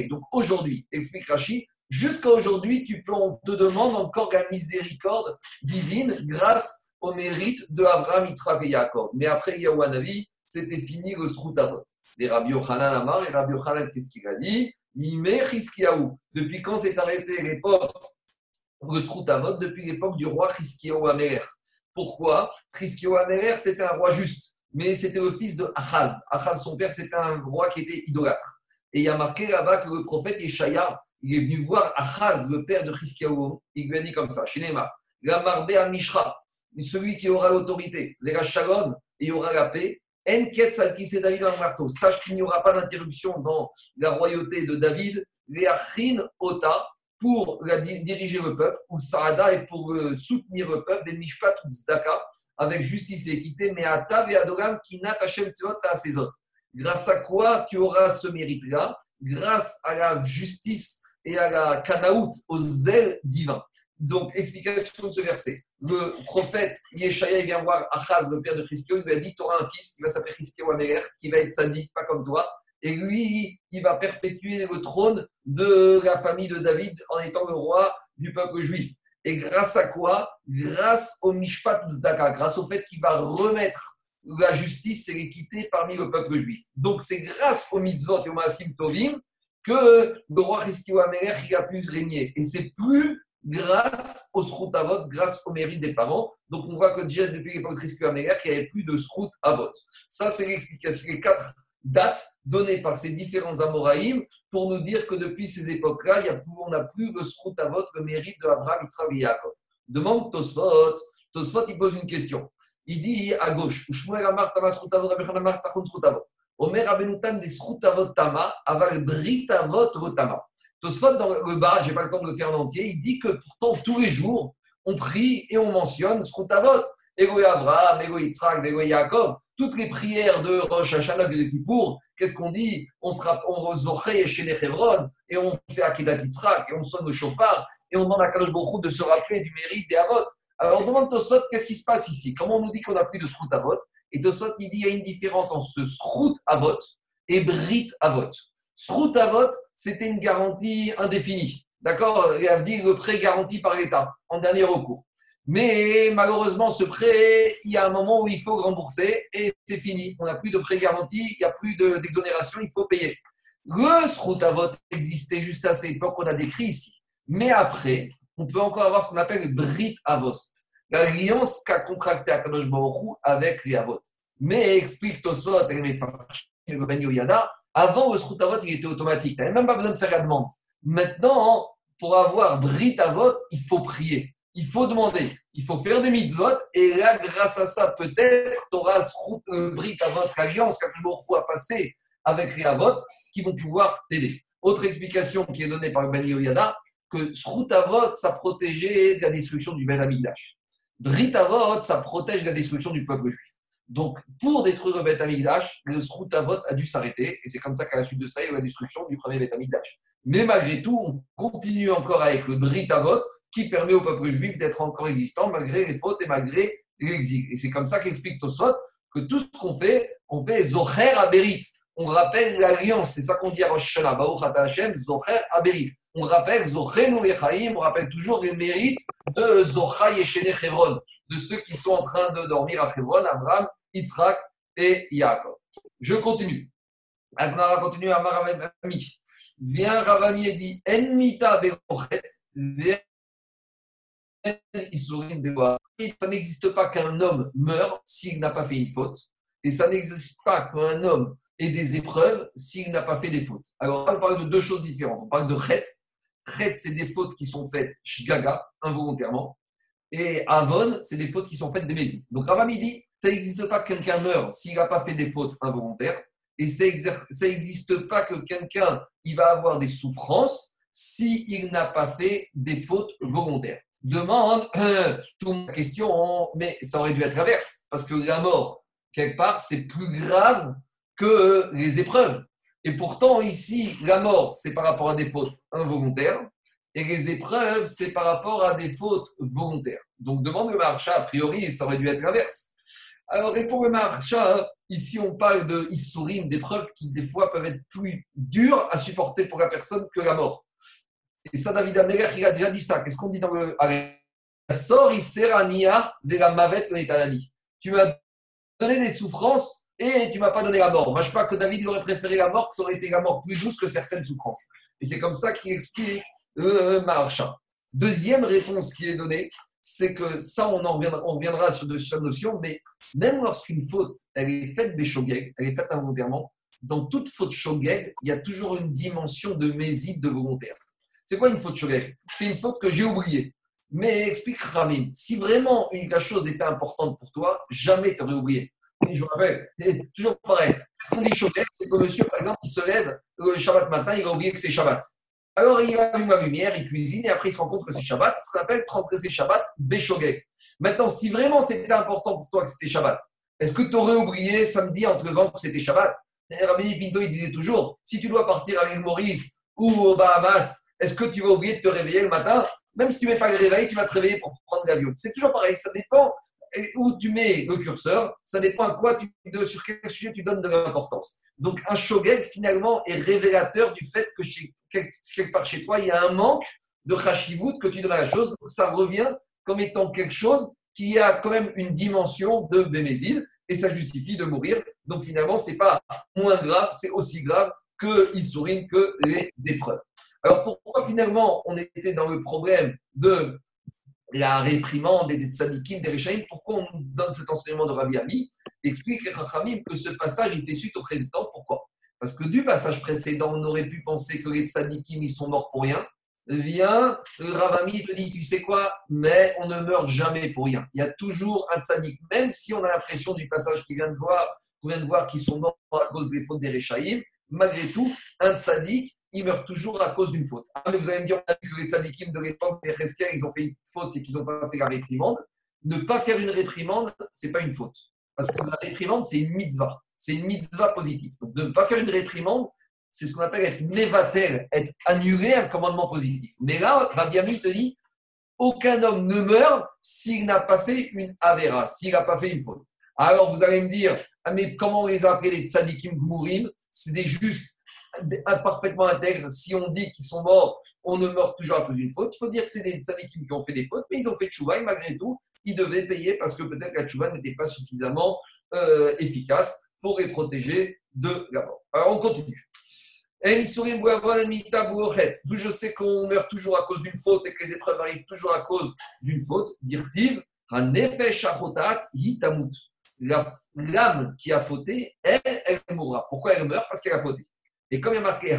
A: Donc aujourd'hui, explique Rashi, jusqu'à aujourd'hui, tu peux, on te demande encore la miséricorde divine grâce au mérite de Abraham, Yitzhak et Yaakov. Mais après Yahweh c'était fini le Sroutavot. Les Rabbi Yochanan Amar et Rabbi Yochanan, qu'est-ce qu'il a dit? Depuis quand s'est arrêté l'époque le Sroutavot Depuis l'époque du roi Chiskiaou Amer. Pourquoi? Chiskiaou Amer, c'était un roi juste, mais c'était le fils de Achaz. Achaz, son père, c'était un roi qui était idolâtre. Et il y a marqué là-bas que le prophète Yeshaya, il est venu voir Achaz, le père de Chiskiaou. Il lui a dit comme ça, chez Neymar, la marbe à Mishra, celui qui aura l'autorité, les Shalom, et il aura la paix. En David marteau. Sache qu'il n'y aura pas d'interruption dans la royauté de David. Léachin Ota, pour diriger le peuple, ou Saada, et pour euh, soutenir le peuple, des Mishpat ou Tzedaka, avec justice et équité, mais à Tav et Adoram, qui n'a à ses autres. Grâce à quoi tu auras ce mérite-là? Grâce à la justice et à la kanaout, au zèle divin. Donc, explication de ce verset. Le prophète Yeshaya vient voir Achaz, le père de Christio, il lui a dit Tu auras un fils qui va s'appeler Christio Améler, qui va être sadique, pas comme toi. Et lui, il va perpétuer le trône de la famille de David en étant le roi du peuple juif. Et grâce à quoi? Grâce au Mishpat Zdaka, grâce au fait qu'il va remettre la justice et l'équité parmi le peuple juif. Donc c'est grâce au mitzvot et au maasim tovim que le roi Christio Améler a pu régner. Et c'est plus grâce au srout vote, grâce au mérite des parents. Donc on voit que déjà depuis l'époque de Risque Améler, il n'y avait plus de srout vote. Ça, c'est l'explication, les quatre dates données par ces différents Amoraïm pour nous dire que depuis ces époques-là, on n'a plus le srout vote, le mérite de Abraham, Yitzhak et Yaakov. Demande Tosfot. Tosfot, il pose une question. Il dit à gauche, Amar Tama Sroutavot, Amar Tachon Sroutavot. Omer Abenutan des Sroutavot Tama, Aval Britavot Votama. Tosfot, dans le bas, je n'ai pas le temps de le faire en entier, il dit que pourtant, tous les jours, on prie et on mentionne Sroutavot, Ego Abraham, Ego Yitzhak, Ego Yaakov, toutes les prières de Rosh Hashanah et de Kippour, qu'est-ce qu'on dit? On se on chez les Hebron, et on fait Akidat Yitzhak, et on sonne le chauffard, et on demande à Kadosh Baruch de se rappeler du mérite des Avot. Alors on demande Tosfot, qu'est-ce qui se passe ici? Comment on nous dit qu'on n'a plus de Srout Avot? Et Tosfot, il dit il y a une différence entre ce Srout Avot et Brit Avot. Srout Avot, c'était une garantie indéfinie. D'accord? Dit le prêt garanti par l'État, en dernier recours. Mais malheureusement, ce prêt, il y a un moment où il faut rembourser et c'est fini. On n'a plus de prêt garanti, il n'y a plus d'exonération, il faut payer. Le Srout Avot existait juste à cette époque qu'on a décrit ici. Mais après, on peut encore avoir ce qu'on appelle Brit Avost, l'alliance qu'a contracté Akadosh Baruch avec les. Mais explique Tosot et le Ben avant, le Sroutavot, il était automatique. Tu n'avais même pas besoin de faire la demande. Maintenant, pour avoir Brit Avot, il faut prier. Il faut demander. Il faut faire des mitzvot. Et là, grâce à ça, peut-être, tu auras euh, Brit Avot, l'alliance qu'Akulborou a passé avec les Avot, qui vont pouvoir t'aider. Autre explication qui est donnée par Ben Yoyada, que Sroutavot, ça protégeait de la destruction du Ben Amigdash. Brit Avot, ça protège de la destruction du peuple juif. Donc, pour détruire le Beth Amikdash, le Sroutavot a dû s'arrêter. Et c'est comme ça qu'à la suite de ça, il y a eu la destruction du premier Beth Amikdash. Mais malgré tout, on continue encore avec le Brit Avot qui permet au peuple juif d'être encore existant malgré les fautes et malgré l'exil. Et c'est comme ça qu'explique Tosot que tout ce qu'on fait, on fait Zocher Aberit. On rappelle l'alliance, c'est ça qu'on dit à Rosh Hashanah, Hashem, Zocher Aberit. On rappelle Zocher Noulechaim, on rappelle toujours les mérites de Zochai et Hebron, de ceux qui sont en train de dormir à Hebron, Abraham, Yitzhak et Yaakov. Je continue. Agmara continue à. Viens Ravami et dit Enmita Berochet, ça n'existe pas qu'un homme meure s'il n'a pas fait une faute. Et ça n'existe pas qu'un homme ait des épreuves s'il n'a pas fait des fautes. Alors, on parle de deux choses différentes. On parle de chet. Chet, c'est des fautes qui sont faites shgaga, involontairement. Et avon, c'est des fautes qui sont faites de Donc, Ravami dit ça n'existe pas que quelqu'un meurt s'il n'a pas fait des fautes involontaires. Et ça n'existe pas que quelqu'un il va avoir des souffrances s'il n'a pas fait des fautes volontaires. Demande euh, toute ma question, mais ça aurait dû être l'inverse, parce que la mort, quelque part, c'est plus grave que les épreuves. Et pourtant, ici, la mort, c'est par rapport à des fautes involontaires, et les épreuves, c'est par rapport à des fautes volontaires. Donc, demande le marcha, a priori, ça aurait dû être l'inverse. Alors, répond le Maharsha, ici on parle de Issourim, d'épreuves qui des fois peuvent être plus dures à supporter pour la personne que la mort. Et ça, David il a déjà dit ça. Qu'est-ce qu'on dit dans le. Sort, il sert à Nia de la mavette Tu m'as donné des souffrances et tu m'as pas donné la mort. Moi, je pas que David aurait préféré la mort, que ça aurait été la mort plus douce que certaines souffrances. Et c'est comme ça qu'il explique le Maharsha. Deuxième réponse qui est donnée, c'est que ça, on, en reviendra, on reviendra sur cette notion, mais même lorsqu'une faute, elle est faite béchogeg, elle est faite involontairement, dans toute faute shogeg, il y a toujours une dimension de mésite de volontaire. C'est quoi une faute shogeg C'est une faute que j'ai oubliée. Mais explique Ramim, si vraiment une chose était importante pour toi, jamais tu aurais oublié. Et je me rappelle, c'est toujours pareil. Ce qu'on dit shogeg, c'est que monsieur, par exemple, il se lève le Shabbat matin, il a oublié que c'est Shabbat. Alors il allume la lumière, il cuisine et après il se rend compte que c'est Shabbat, ce qu'on appelle transgresser Shabbat, Béchogeg. Maintenant, si vraiment c'était important pour toi que c'était Shabbat, est-ce que tu aurais oublié samedi entre le vent que c'était Shabbat? Rabbi Pinto, il disait toujours si tu dois partir à l'île Maurice ou aux Bahamas, est-ce que tu vas oublier de te réveiller le matin? Même si tu ne mets pas le réveil, tu vas te réveiller pour prendre l'avion. C'est toujours pareil, ça dépend où tu mets le curseur, ça dépend à quoi tu, sur quel sujet tu donnes de l'importance. Donc un shogeg finalement est révélateur du fait que quelque part chez toi, il y a un manque de chashivut que tu donnes à la chose. ça revient comme étant quelque chose qui a quand même une dimension de bémésil et ça justifie de mourir. Donc finalement, c'est pas moins grave, c'est aussi grave que que les épreuves. Alors pourquoi finalement on était dans le problème de la réprimande des tzadikim, des réchaïm, pourquoi on nous donne cet enseignement de Rabbi Ami? Explique Rachamim que ce passage, il fait suite au précédent. Pourquoi? Parce que du passage précédent, on aurait pu penser que les tzadikim, ils sont morts pour rien. Viens, Ravami te dit, tu sais quoi, mais on ne meurt jamais pour rien. Il y a toujours un tzadik, même si on a l'impression du passage qu'il vient de voir, qu'on vient de voir qu'ils sont morts à cause des fautes des réchaïm, malgré tout, un tzadik, il meurt toujours à cause d'une faute. Ah, mais vous allez me dire, que les tzadikim de l'époque, les Resker, ils ont fait une faute, c'est qu'ils n'ont pas fait la réprimande. Ne pas faire une réprimande, ce n'est pas une faute. Parce que la réprimande, c'est une mitzvah. C'est une mitzvah positive. Donc, de ne pas faire une réprimande, c'est ce qu'on appelle être nevatel, être annulé un commandement positif. Mais là, Rabiami te dit, aucun homme ne meurt s'il n'a pas fait une avera, s'il n'a pas fait une faute. Alors, vous allez me dire, ah, mais comment on les a appelés les tzadikim gmurim C'est des justes parfaitement intègres. Si on dit qu'ils sont morts, on ne meurt toujours à cause d'une faute. Il faut dire que c'est des tzadikim qui ont fait des fautes, mais ils ont fait tchouva et malgré tout, ils devaient payer parce que peut-être la tchouva n'était pas suffisamment euh, efficace pour les protéger de la mort. Alors on continue. D'où je sais qu'on meurt toujours à cause d'une faute et que les épreuves arrivent toujours à cause d'une faute. Dirtiv, l'âme qui a fauté, elle, elle mourra. Pourquoi elle meurt? Parce qu'elle a fauté. Et comme il y a marqué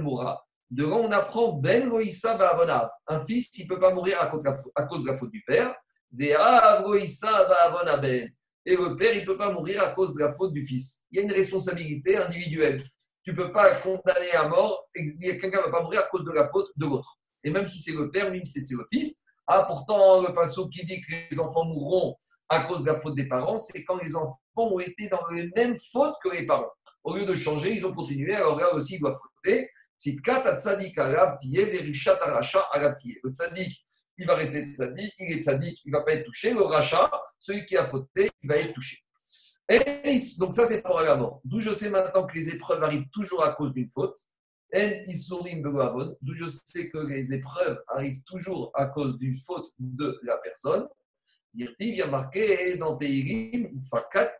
A: mourra. Devant, on apprend Ben. Un fils, il ne peut pas mourir à cause, de la, faute du père. Et le père, il ne peut pas mourir à cause de la faute du fils. Il y a une responsabilité individuelle. Tu ne peux pas condamner à mort, quelqu'un ne va pas mourir à cause de la faute de l'autre. Et même si c'est le père, même si c'est le fils, ah, pourtant, le passage qui dit que les enfants mourront à cause de la faute des parents, c'est quand les enfants ont été dans les mêmes fautes que les parents. Au lieu de changer, ils ont continué. Alors là aussi, il doit fauter. Le tzadik, il va rester tzadik, il est tzadik, il ne va pas être touché. Le rachat, celui qui a fauté, il va être touché. Et donc ça, c'est pour la mort. D'où je sais maintenant que les épreuves arrivent toujours à cause d'une faute. D'où je sais que les épreuves arrivent toujours à cause d'une faute de la personne. Y a marqué dans Teirim, Fakat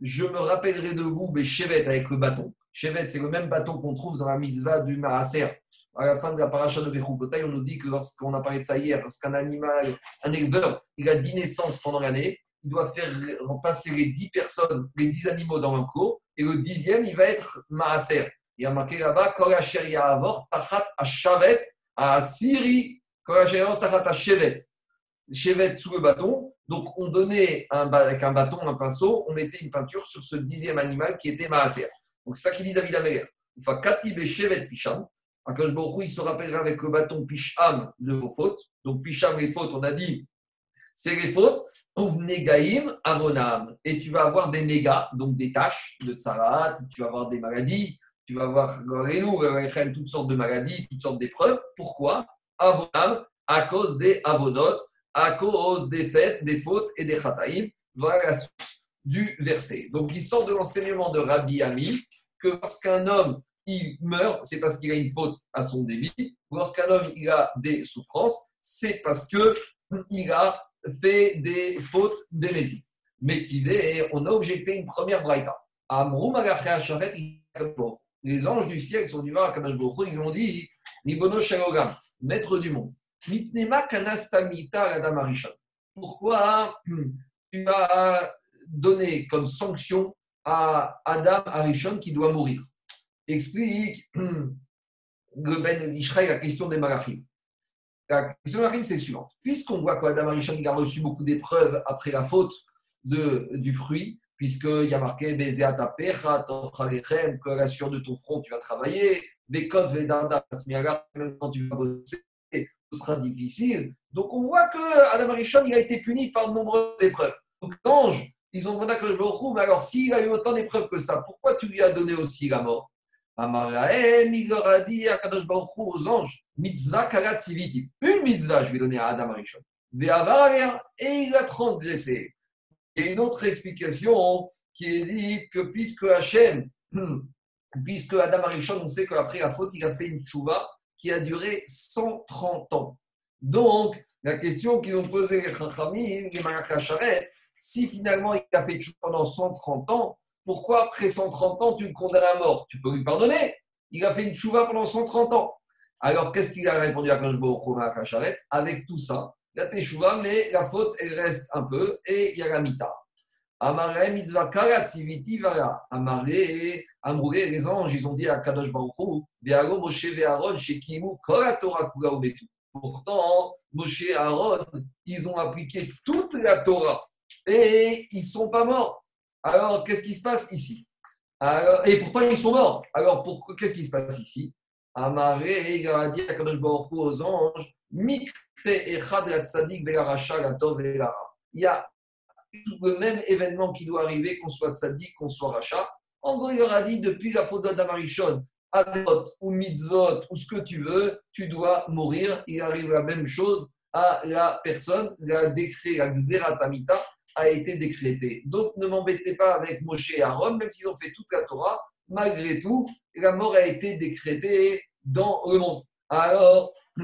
A: je me rappellerai de vous, mais Chevet avec le bâton. Chevet, c'est le même bâton qu'on trouve dans la mitzvah du Maraser. À la fin de la paracha de Bechukotai, on nous dit que lorsqu'on a parlé de ça hier, lorsqu'un animal, un éleveur, il a 10 naissances pendant l'année, il doit faire passer les 10 personnes, les 10 animaux dans un cours, et le dixième, il va être Maraser. Il y a marqué là-bas, Korasher Yahavor, Tachat Ashavet, Asiri, Korasher Tachat Ashevet. Chevet sous le bâton, donc, on donnait un, avec un bâton, un pinceau, on mettait une peinture sur ce dixième animal qui était Maaser. Donc, c'est ça qu'il dit David Améler. Enfin, Katib et Shevet Picham. Akash il se rappellera avec le bâton Picham de vos fautes. Donc, Picham, les fautes, on a dit, c'est les fautes. Gaïm Avonam. Et tu vas avoir des négas, donc des taches de tsarat, tu vas avoir des maladies, tu vas avoir toutes sortes de maladies, toutes sortes d'épreuves. Pourquoi? Avonam, à cause des avodotes à cause des fêtes, des fautes et des chataïm. Voilà la source du verset. Donc, il sort de l'enseignement de Rabbi Ami que lorsqu'un homme il meurt, c'est parce qu'il a une faute à son débit. Lorsqu'un homme il a des souffrances, c'est parce que il a fait des fautes bénésiques. Mais on a objecté une première braïta. Les anges du ciel sont du à Kadash ils ont dit Nibono Shalogam, maître du monde. Pourquoi tu as donné comme sanction à Adam Arishon qui doit mourir? Explique le Ben la question des Malachim. La question des Malachim, c'est suivante. Puisqu'on voit qu'Adam Arishon a reçu beaucoup d'épreuves après la faute de, du fruit, puisqu'il y a marqué que la sueur de ton front, tu vas travailler, quand tu vas bosser, sera difficile. Donc on voit que Adam Arishon, il a été puni par de nombreuses épreuves. Donc l'ange, ils ont demandé à Kadosh mais alors s'il a eu autant d'épreuves que ça, pourquoi tu lui as donné aussi la mort? Leur a dit à Kadosh aux anges, mitzvah karat Une mitzvah, je vais donner à Adam Arishon. Et il a transgressé. A une autre explication qui est dite que puisque Hachem, puisque Adam Arishon, on sait qu'après la faute, il a fait une chouva qui a duré 130 ans. Donc, la question qu'ils ont posée les Chachamim, les si finalement il a fait chouva pendant 130 ans, pourquoi après 130 ans tu le condamnes à mort? Tu peux lui pardonner. Il a fait une chouva pendant 130 ans. Alors, qu'est-ce qu'il a répondu à Kanjbo Malakacharet Avec tout ça, la teshuva, mais la faute, elle reste un peu, et il y a la mita. Amare mitzvah karatziviti vara. Amare, Amroulé, les anges, ils ont dit à Kadosh Baruchou, Ve'aro Moshe ve'Aaron, shekimu kol Torah kula. Pourtant, Moshe et Aaron, ils ont appliqué toute la Torah et ils ne sont pas morts. Alors, qu'est-ce qui se passe ici? Et pourtant, ils sont morts. Alors, qu'est-ce qui se passe ici? Amaré, il a dit à Kadosh Baruch aux anges, il y a le même événement qui doit arriver, qu'on soit tzaddik, qu'on soit rachat. En gros, il aura dit depuis la faute d'Adamarichon, Avot ou mitzvot ou ce que tu veux, tu dois mourir. Il arrive la même chose à la personne. Le décret, la Xeratamita, a été décrété. Donc ne m'embêtez pas avec Moshe et Aaron, même s'ils ont fait toute la Torah, malgré tout, la mort a été décrétée dans le monde. Alors,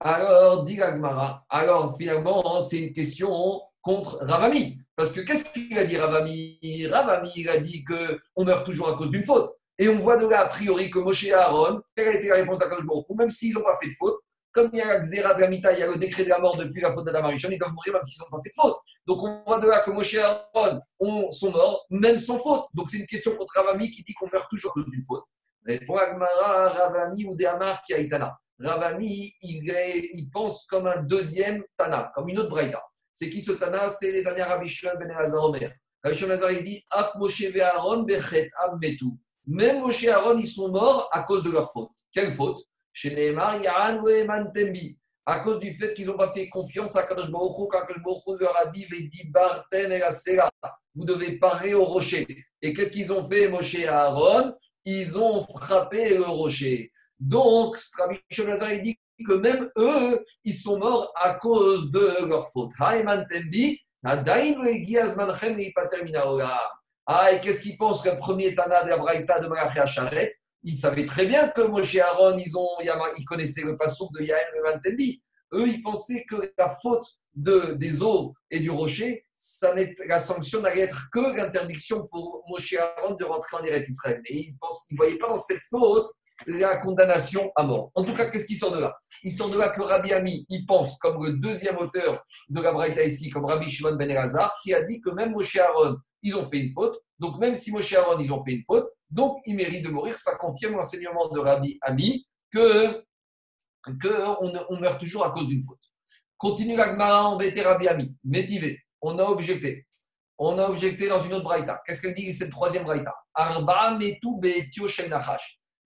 A: Alors, dit Gagmara, alors finalement, c'est une question contre Ravami. Parce que qu'est-ce qu'il a dit Ravami? Ravami, il a dit qu'on meurt toujours à cause d'une faute. Et on voit de là, a priori, que Moshe et Aaron, quelle a été la réponse à Kadosh même s'ils n'ont pas fait de faute, comme il y a la Xéra de la Mita, il y a le décret de la mort depuis la faute d'Adam ils doivent mourir même s'ils n'ont pas fait de faute. Donc on voit de là que Moshe et Aaron sont morts, même sans faute. Donc c'est une question contre Ravami qui dit qu'on meurt toujours à cause d'une faute. Répond Agmara, Ravami ou Dehamar qui a Itana. Ravami, il, pense comme un deuxième Tana, comme une autre Braïta. C'est qui ce Tana? C'est les derniers Rabbi Shimon ben Elazar Omer. Rabbi Shimon ben dit Af Moshe ve Aaron bechet metu. Même Moshe et Aaron, ils sont morts à cause de leur faute. Quelle faute? Chez Nehemar, Yahan Eman Tembi. À cause du fait qu'ils n'ont pas fait confiance à Kadosh Baruch Hu, quand Kadosh Baruch leur a dit Vedi Bartem et Vous devez parler au rocher. Et qu'est-ce qu'ils ont fait, Moshe et Aaron? Ils ont frappé le rocher. Donc, Rabbi il dit que même eux, ils sont morts à cause de leur faute. Ah, et qu'est-ce qu'ils pensent le premier Tana de la Braïta de Malachi Ils savaient très bien que Moshe Aaron, ils, ont, ils connaissaient le passouk de Yael et Mantembi. Eux, ils pensaient que la faute de, des eaux et du rocher, ça la sanction n'allait être que l'interdiction pour Moshe Aaron de rentrer en Eretz Israël. Mais ils ne voyaient pas dans cette faute la condamnation à mort. En tout cas, qu'est-ce qui sort de là Il sort de là que Rabbi Ami, il pense, comme le deuxième auteur de la Braïta ici, comme Rabbi Shimon Ben Elazar, qui a dit que même Moshe Aaron, ils ont fait une faute. Donc, même si Moshe Aaron, ils ont fait une faute, donc ils méritent de mourir. Ça confirme l'enseignement de Rabbi Ami que, que on, meurt toujours à cause d'une faute. Continue l'Agmara, embêté Rabbi Ami, métivé. On a objecté. On a objecté dans une autre braïta. Qu'est-ce qu'elle dit? Cette troisième braïta Arba metu be'etio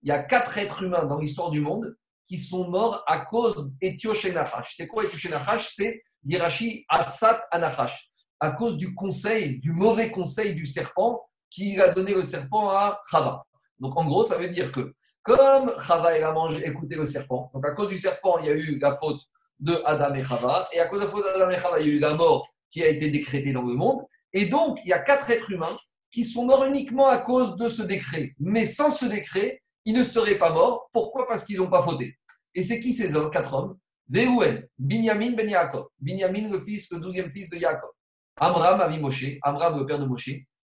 A: il y a quatre êtres humains dans l'histoire du monde qui sont morts à cause d'Etioshenachash. C'est quoi Etioshenachash C'est Yirashi Atsat Anachash. À cause du conseil, du mauvais conseil du serpent qui a donné le serpent à Chava. Donc en gros, ça veut dire que comme Chava a mangé, écouté le serpent, donc à cause du serpent, il y a eu la faute de Adam et Chava. Et à cause de la faute d'Adam et Chava, il y a eu la mort qui a été décrétée dans le monde. Et donc, il y a quatre êtres humains qui sont morts uniquement à cause de ce décret. Mais sans ce décret, ils ne seraient pas morts. Pourquoi? Parce qu'ils n'ont pas fauté. Et c'est qui ces hommes, quatre hommes Veouen, Binyamin ben Yaakov. Binyamin, le fils, le douzième fils de Yaakov. Amram, Avi Moshe. Amram, le père de Moshe.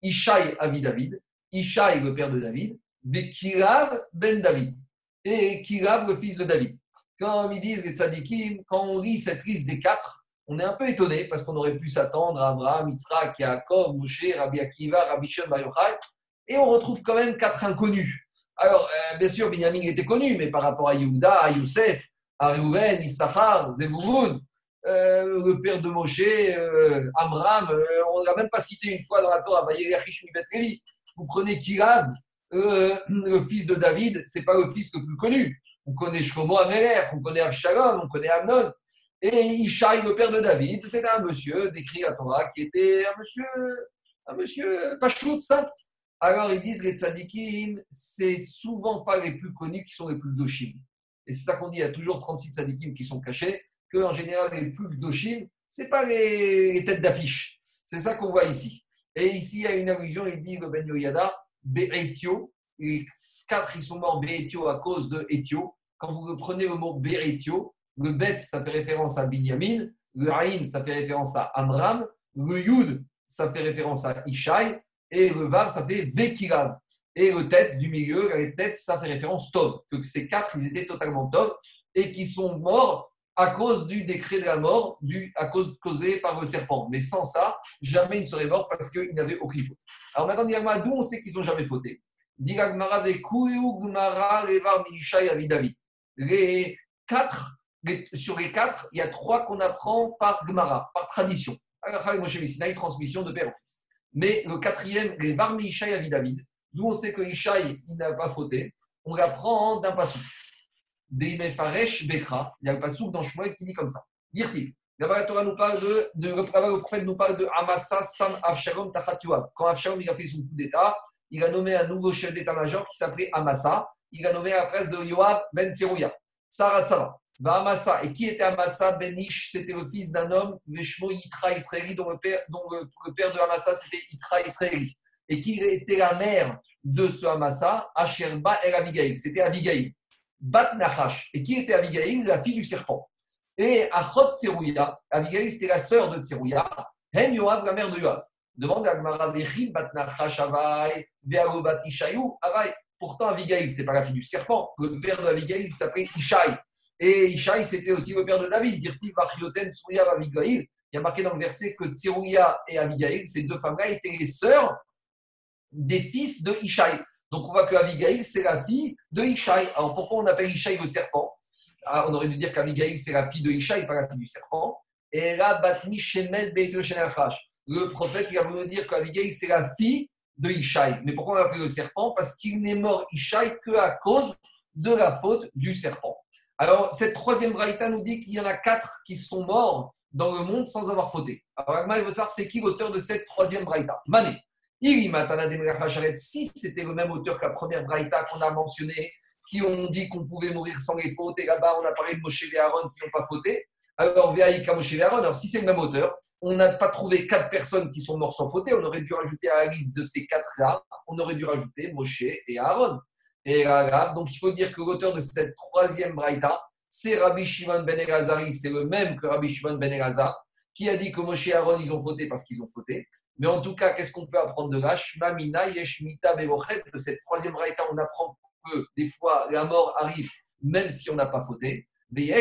A: Ishaï, Avi David. Ishaï, le père de David. Vekirav, ben David. Et Kirav, le fils de David. Quand ils tzadikim, quand on lit cette liste des quatre, on est un peu étonné parce qu'on aurait pu s'attendre à Abraham, Yitzhak, Yaakov, Moshe, Rabbi Akiva, Rabbi Shon, et on retrouve quand même quatre inconnus. Alors, euh, bien sûr, Binyamin était connu, mais par rapport à Yehuda, à Youssef, à Reuven, Issachar, Zevouroun, euh, le père de Moshe, euh, Amram, on ne l'a même pas cité une fois dans la Torah, Vous prenez Kirav, le fils de David, c'est pas le fils le plus connu. On connaît Shlomo Amelech, on connaît Avshalom, on connaît Amnon. Et Ishaï, le père de David, c'était un monsieur décrit à Torah qui était un monsieur, un monsieur Pachout, simple. Alors ils disent les tzadikim, c'est souvent pas les plus connus qui sont les plus doshim. Et c'est ça qu'on dit, il y a toujours 36 tzadikim qui sont cachés, que en général les plus doshim, c'est pas les, têtes d'affiche. C'est ça qu'on voit ici. Et ici, il y a une allusion, il dit le Ben Yoyada, Be'etio, les quatre, ils sont morts Béétio à cause de Étio. Quand vous prenez le mot Béétio, le Bet, ça fait référence à Binyamin. Le Aïn, ça fait référence à Amram. Le Yud, ça fait référence à Ishaï. Et le Vav, ça fait Vekirav. Et le tête du milieu, la tête, ça fait référence Tov. Que ces quatre, ils étaient totalement Tov et qui sont morts à cause du décret de la mort, à cause causé par le serpent. Mais sans ça, jamais ils ne seraient morts parce qu'ils n'avaient aucune faute. Alors maintenant, d'où on sait qu'ils n'ont jamais fauté? Les quatre, sur les quatre, il y a trois qu'on apprend par Gmara, par tradition. transmission de père en fils. Mais le quatrième, les Varmi Ishaï Avi David, d'où on sait que Ishaï, il n'a pas fauté, on l'apprend d'un passou. Faresh Bekra, il y a un passou dans Shmuel qui dit comme ça. La Torah nous parle de, le prophète nous parle de Amasa Sam Avshalom Tachat Quand Avshalom il a fait son coup d'état, il a nommé un nouveau chef d'état-major qui s'appelait Amasa. Il a nommé la place de Yoav ben Tserouya. Sarah Sara. Et qui était Amasa Ben Ish? C'était le fils d'un homme, Veshmo Yitra Israéli, dont le père, de Amasa c'était Yitra Israéli. Et qui était la mère de ce Amasa, Asherba El Abigail. C'était Abigail. Bat Nachash. Et qui était Abigail? La fille du serpent. Et Achot Tserouya, Abigail c'était la sœur de Tserouya. Hen Yoav, la mère de Yoav. Demande à Gmara, Pourtant, Abigail, ce n'était pas la fille du serpent. Le père de Abigail s'appelait Ishaï. Et Ishaï, c'était aussi le père de David. Il y a marqué dans le verset que Tserouya et Abigail, ces deux femmes-là, étaient les sœurs des fils de Ishaï. Donc on voit que Abigail, c'est la fille de Ishaï. Alors pourquoi on appelle Ishaï le serpent? Ah, On aurait dû dire qu'Abigail, c'est la fille de Ishaï, pas la fille du serpent. Et là, Batmi Shemel le prophète il a voulu dire qu'Abigail, c'est la fille de Ishaï. Mais pourquoi on l'a appelé le serpent? Parce qu'il n'est mort Ishaï qu'à cause de la faute du serpent. Alors, cette troisième braïta nous dit qu'il y en a quatre qui sont morts dans le monde sans avoir fauté. Alors, Agma, il veut savoir c'est qui l'auteur de cette troisième braïta Mané. Si c'était le même auteur que la première braïta qu'on a mentionné, qui ont dit qu'on pouvait mourir sans les fautes, et là-bas on a parlé de Moshe et Aaron qui n'ont pas fauté, alors, alors si c'est le même auteur, on n'a pas trouvé quatre personnes qui sont mortes sans faute, on aurait dû rajouter à la liste de ces quatre-là, on aurait dû rajouter Moshe et Aaron. Et donc il faut dire que l'auteur de cette troisième braïta, c'est Rabbi Shimon ben Elazari, c'est le même que Rabbi Shimon ben Elazar, qui a dit que Moshe et Aaron, ils ont fauté parce qu'ils ont fauté. Mais en tout cas, qu'est-ce qu'on peut apprendre de là Shmamina, Yeshmita, De cette troisième braïta, on apprend que des fois, la mort arrive même si on n'a pas fauté. Et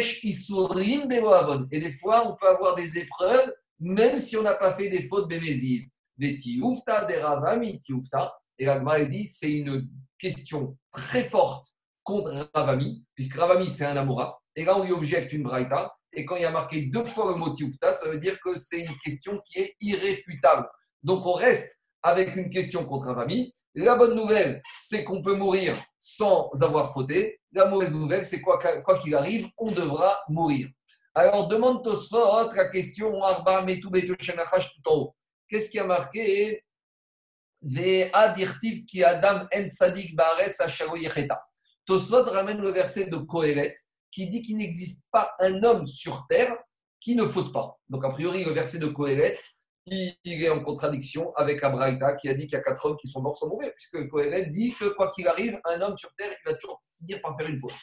A: des fois, on peut avoir des épreuves, même si on n'a pas fait des fautes bémézides. Des tioufta, des ravami, tioufta. Et la dit c'est une question très forte contre Ravami, puisque Ravami, c'est un Amora. Et là, on lui objecte une braïta. Et quand il y a marqué deux fois le mot tioufta, ça veut dire que c'est une question qui est irréfutable. Donc, on reste avec une question contre famille. La bonne nouvelle, c'est qu'on peut mourir sans avoir fauté. La mauvaise nouvelle, c'est quoi qu'il arrive, on devra mourir. Alors, demande Tosfot la question Arba tout en haut. Qu'est-ce qui a marqué ki Adam en sadik Tosfot ramène le verset de Kohelet qui dit qu'il n'existe pas un homme sur terre qui ne faute pas. Donc, a priori, le verset de Kohelet, il est en contradiction avec Abraïta qui a dit qu'il y a quatre hommes qui sont morts sans mourir, puisque Kohelet dit que quoi qu'il arrive, un homme sur terre, il va toujours finir par faire une faute.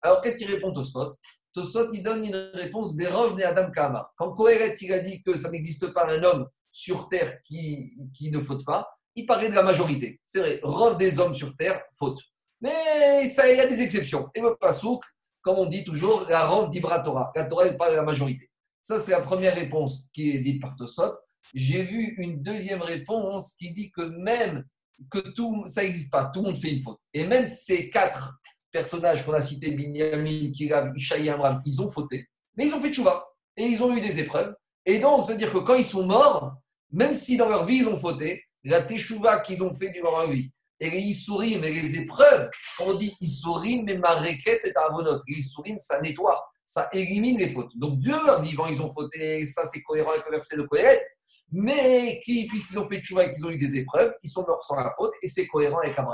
A: Alors, qu'est-ce qu'il répond Tosfot? Tosfot, il donne une réponse Berov et Adam Kama. Quand Kohelet, il a dit que ça n'existe pas un homme sur terre qui, qui ne faute pas, il parlait de la majorité. C'est vrai, Rov des hommes sur terre faute. Mais il y a des exceptions. Et le Pasouk, comme on dit toujours, la Rov d'Ibra Torah. La Torah, parle de la majorité. Ça, c'est la première réponse qui est dite par Tosfot. J'ai vu une deuxième réponse qui dit que même que tout, ça n'existe pas, tout le monde fait une faute. Et même ces quatre personnages qu'on a cités, Binyamin, Kirav, Ishaï Amram, ils ont fauté, mais ils ont fait tchouva et ils ont eu des épreuves. Et donc, c'est-à-dire que quand ils sont morts, même si dans leur vie ils ont fauté, la teshuva qu'ils ont fait durant leur vie, et les issourim et les épreuves, on dit issourim mais ma requête est à avonot. Les issourim, ça nettoie, ça élimine les fautes. Donc, Dieu, leur vivant, ils ont fauté, ça c'est cohérent avec le verset de Kohelet, mais qui, puisqu'ils ont fait tchouva et qu'ils ont eu des épreuves, ils sont morts sans la faute, et c'est cohérent avec la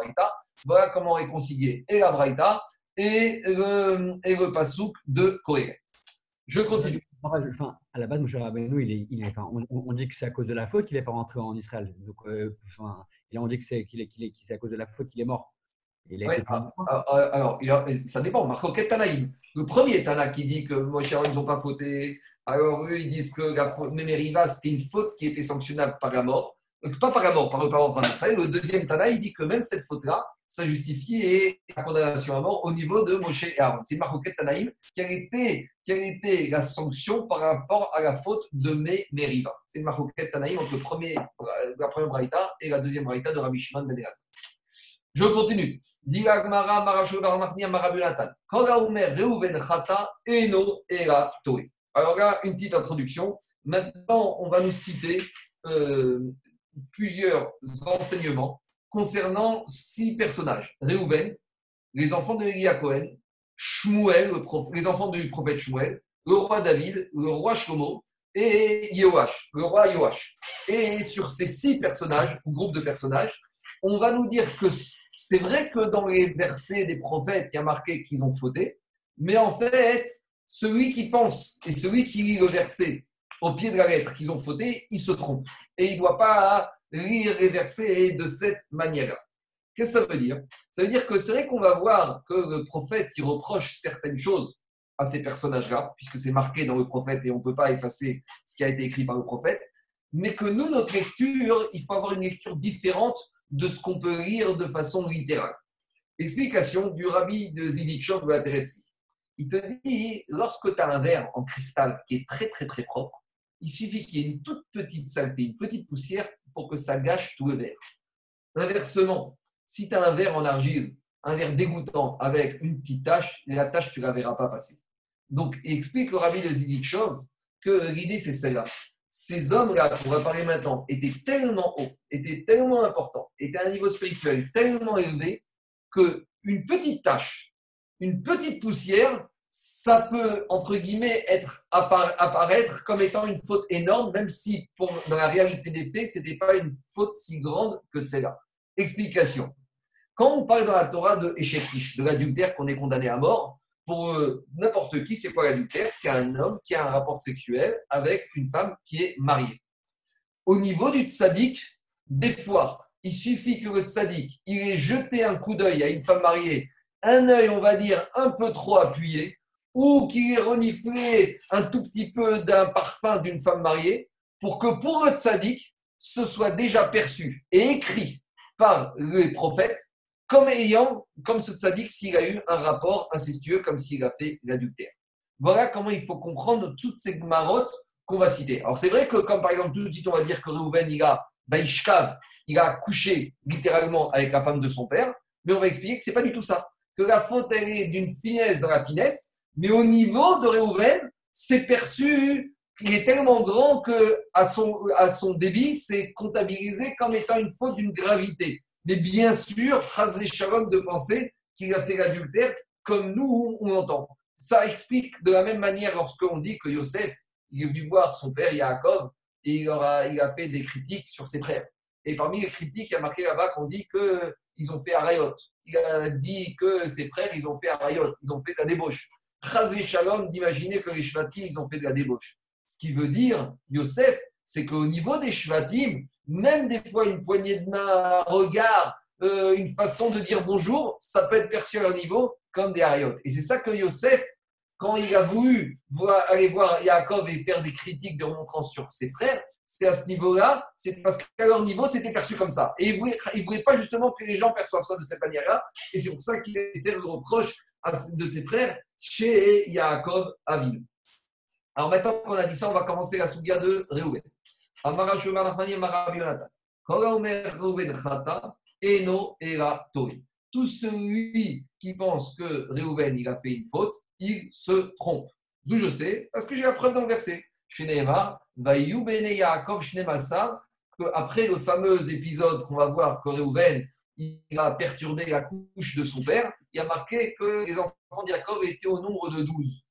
A: Voilà comment réconcilier et la et le, et le pasouk de Kohelet. Je continue.
D: Enfin, à la base, Moshe Rabbeinu, il est, il est, enfin, on, on, dit que c'est à cause de la faute qu'il n'est pas rentré en Israël. Donc, euh, enfin, et là, on dit que c'est qu'il est, qu'il est, c'est à cause de la faute qu'il est mort.
A: Il ouais, alors, alors, alors, ça dépend. Marcoquet Tanaïm. Le premier Tana qui dit que Moshe ils n'ont pas fauté. Alors, eux, ils disent que la faute Mémériva, c'était une faute qui était sanctionnable par la mort. Pas par la mort, par le parent d'Israël. Le deuxième Tana, il dit que même cette faute-là, ça justifie la condamnation à mort au niveau de Moshe et Aaron. C'est Marcoquet Tanaïm. Quelle était, quelle était la sanction par rapport à la faute de Meriva C'est Marcoquet Tanaïm entre le premier, la première braïta et la deuxième braïta de Rabbi Shimon Ben Je continue. Alors là, une petite introduction. Maintenant, on va nous citer euh, plusieurs enseignements concernant six personnages. Réhouven, les enfants de Elia Cohen, Shmuel, les enfants du prophète Shmuel, le roi David, le roi Shlomo et Yoash, le roi Yoash. Et sur ces six personnages, ou groupes de personnages, on va nous dire que c'est vrai que dans les versets des prophètes, il y a marqué qu'ils ont fauté, mais en fait, celui qui pense et celui qui lit le verset au pied de la lettre qu'ils ont fauté, il se trompe. Et il ne doit pas lire les versets de cette manière-là. Qu'est-ce que ça veut dire? Ça veut dire que c'est vrai qu'on va voir que le prophète qui reproche certaines choses à ces personnages-là, puisque c'est marqué dans le prophète et on ne peut pas effacer ce qui a été écrit par le prophète, mais que nous, notre lecture, il faut avoir une lecture différente de ce qu'on peut lire de façon littérale. Explication du rabbi de Zidikshov de la Teretsi. Il te dit, lorsque tu as un verre en cristal qui est très très très propre, il suffit qu'il y ait une toute petite saleté, une petite poussière pour que ça gâche tout le verre. Inversement, si tu as un verre en argile, un verre dégoûtant avec une petite tache, la tache, tu ne la verras pas passer. Donc, il explique le rabbi de Zidikshov que l'idée, c'est celle-là. Ces hommes-là, qu'on va parler maintenant, étaient tellement hauts, étaient tellement importants, étaient à un niveau spirituel tellement élevé que une petite tache, une petite poussière ça peut, entre guillemets, être, apparaître comme étant une faute énorme, même si pour, dans la réalité des faits, ce n'était pas une faute si grande que celle-là. Explication. Quand on parle dans la Torah de Eshetish, de l'adultère qu'on est condamné à mort, pour euh, n'importe qui, c'est quoi l'adultère? C'est un homme qui a un rapport sexuel avec une femme qui est mariée. Au niveau du tzaddik, des fois, il suffit que le tzaddik, il ait jeté un coup d'œil à une femme mariée, un œil, on va dire, un peu trop appuyé, ou qu'il ait reniflé un tout petit peu d'un parfum d'une femme mariée, pour que pour le tzaddik, ce soit déjà perçu et écrit par les prophètes comme ayant, comme ce tzaddik, s'il a eu un rapport incestueux, comme s'il a fait l'adultère. Voilà comment il faut comprendre toutes ces marottes qu'on va citer. Alors c'est vrai que, comme par exemple, tout de suite on va dire que Reuven, il a il a couché littéralement avec la femme de son père, mais on va expliquer que ce n'est pas du tout ça. Que la faute, elle est d'une finesse dans la finesse, mais au niveau de Réhouven, c'est perçu qu'il est tellement grand que à son, à son débit, c'est comptabilisé comme étant une faute d'une gravité. Mais bien sûr, Chazri Shalom de penser qu'il a fait l'adultère comme nous, on entend. Ça explique de la même manière lorsqu'on dit que Yosef, il est venu voir son père Yaakov et il, aura, il a fait des critiques sur ses frères. Et parmi les critiques, il y a marqué là-bas qu'on dit qu'ils ont fait Arayot. Il a dit que ses frères, ils ont fait Arayot, ils ont fait la débauche. Chazé Shalom d'imaginer que les Shvatim, ils ont fait de la débauche. Ce qui veut dire, Yosef, c'est qu'au niveau des Shvatim, même des fois une poignée de main, un regard, euh, une façon de dire bonjour, ça peut être perçu à leur niveau comme des hariotes. Et c'est ça que Yosef, quand il a voulu aller voir Yaakov et faire des critiques de remontrance sur ses frères, c'est à ce niveau-là, c'est parce qu'à leur niveau, c'était perçu comme ça. Et il ne voulait, voulait, pas justement que les gens perçoivent ça de cette manière-là. Et c'est pour ça qu'il a fait le reproche de ses frères chez Yaakov Avinu. Alors maintenant qu'on a dit ça, on va commencer la souga de Reuven. Tout celui qui pense que Reuven il a fait une faute, il se trompe. D'où je sais Parce que j'ai la preuve dans le verset. Yaakov après le fameux épisode qu'on va voir que Reuven il a perturbé la couche de son père, il a marqué que les enfants d'Yaakov étaient au nombre de 12.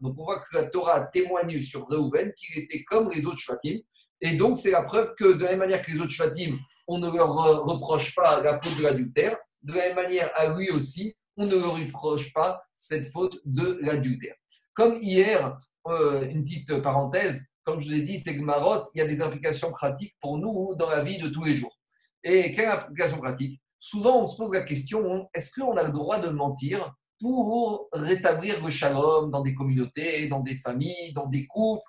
A: Donc on voit que la Torah témoigne sur Reuven qu'il était comme les autres Shvatim. Et donc c'est la preuve que de la même manière que les autres Shvatim, on ne leur reproche pas la faute de l'adultère, de la même manière à lui aussi, on ne leur reproche pas cette faute de l'adultère. Comme hier, euh, une petite parenthèse, comme je vous ai dit, c'est que Marotte, il y a des implications pratiques pour nous dans la vie de tous les jours. Et quelle implication pratique? Souvent on se pose la question est-ce qu'on a le droit de mentir pour rétablir le shalom dans des communautés, dans des familles, dans des couples,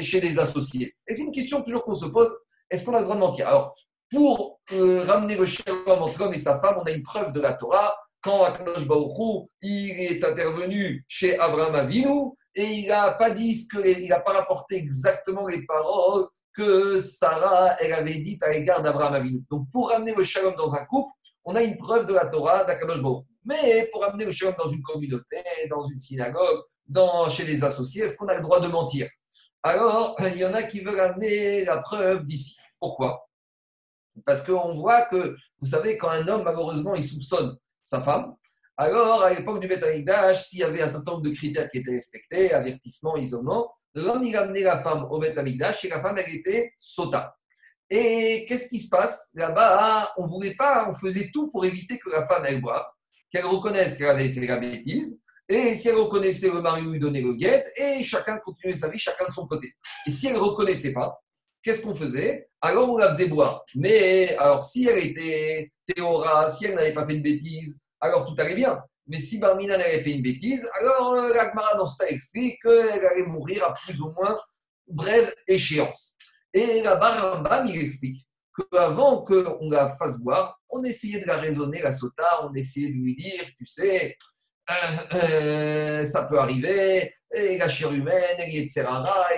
A: chez des associés? Et c'est une question toujours qu'on se pose est-ce qu'on a le droit de mentir? Alors, pour euh, ramener le shalom entre l'homme et sa femme, on a une preuve de la Torah. Quand Akadosh Baruch il est intervenu chez Abraham Avinu et il n'a pas dit que, il n'a pas rapporté exactement les paroles que Sarah, elle avait dit à l'égard d'Abraham Avinu. Donc, pour ramener le shalom dans un couple, on a une preuve de la Torah d'Akadosh. Mais pour ramener le shalom dans une communauté, dans une synagogue, dans, chez les associés, est-ce qu'on a le droit de mentir? Alors, il y en a qui veulent amener la preuve d'ici. Pourquoi? Parce qu'on voit que, vous savez, quand un homme, malheureusement, il soupçonne sa femme, alors, à l'époque du Betamikdash, s'il y avait un certain nombre de critères qui étaient respectés, avertissement, isolement, l'homme, il amenait la femme au Betamikdash et la femme, elle était sota. Et qu'est-ce qui se passe? Là-bas, on voulait pas, on faisait tout pour éviter que la femme, elle boive, qu'elle reconnaisse qu'elle avait fait la bêtise. Et si elle reconnaissait le mari, lui donnait le guet, et chacun continuait sa vie, chacun de son côté. Et si elle ne reconnaissait pas, qu'est-ce qu'on faisait? Alors on la faisait boire. Mais alors si elle était théora, si elle n'avait pas fait de bêtise, alors tout allait bien. Mais si Barmina avait fait une bêtise, alors euh, l'Agmara dans ce explique qu'elle allait mourir à plus ou moins brève échéance. Et la Barambam, il explique qu'avant qu'on la fasse boire, on essayait de la raisonner, la sota, on essayait de lui dire, tu sais, euh, euh, ça peut arriver, et la chair humaine, etc.,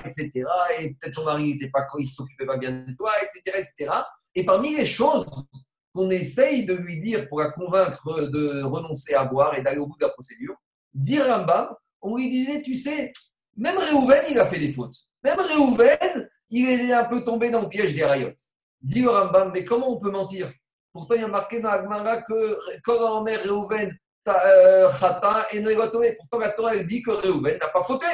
A: etc., et peut-être ton mari n'était pas, il s'occupait pas bien de toi, etc., etc. Et parmi les choses qu'on essaye de lui dire pour la convaincre de renoncer à boire et d'aller au bout de la procédure, dire Rambam, on lui disait, tu sais, même Réhouven, il a fait des fautes. Même Réhouven, il est un peu tombé dans le piège des rayottes. Dit Rambam, mais comment on peut mentir? Pourtant, il y a marqué dans Agmara que quand Omer Réhouven, euh, Chata et. Pourtant, la Torah elle dit que Réhouven n'a pas fauté.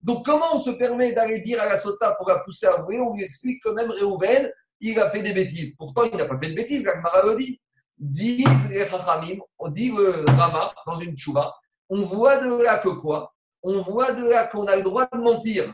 A: Donc, comment on se permet d'aller dire à la Sota pour la pousser à avouer On lui explique que même Réhouven, il a fait des bêtises. Pourtant, il n'a pas fait de bêtises, l'Agmara le dit. Disent les on dit le Rama dans une tchouva, on voit de là que quoi? On voit de là qu'on a le droit de mentir.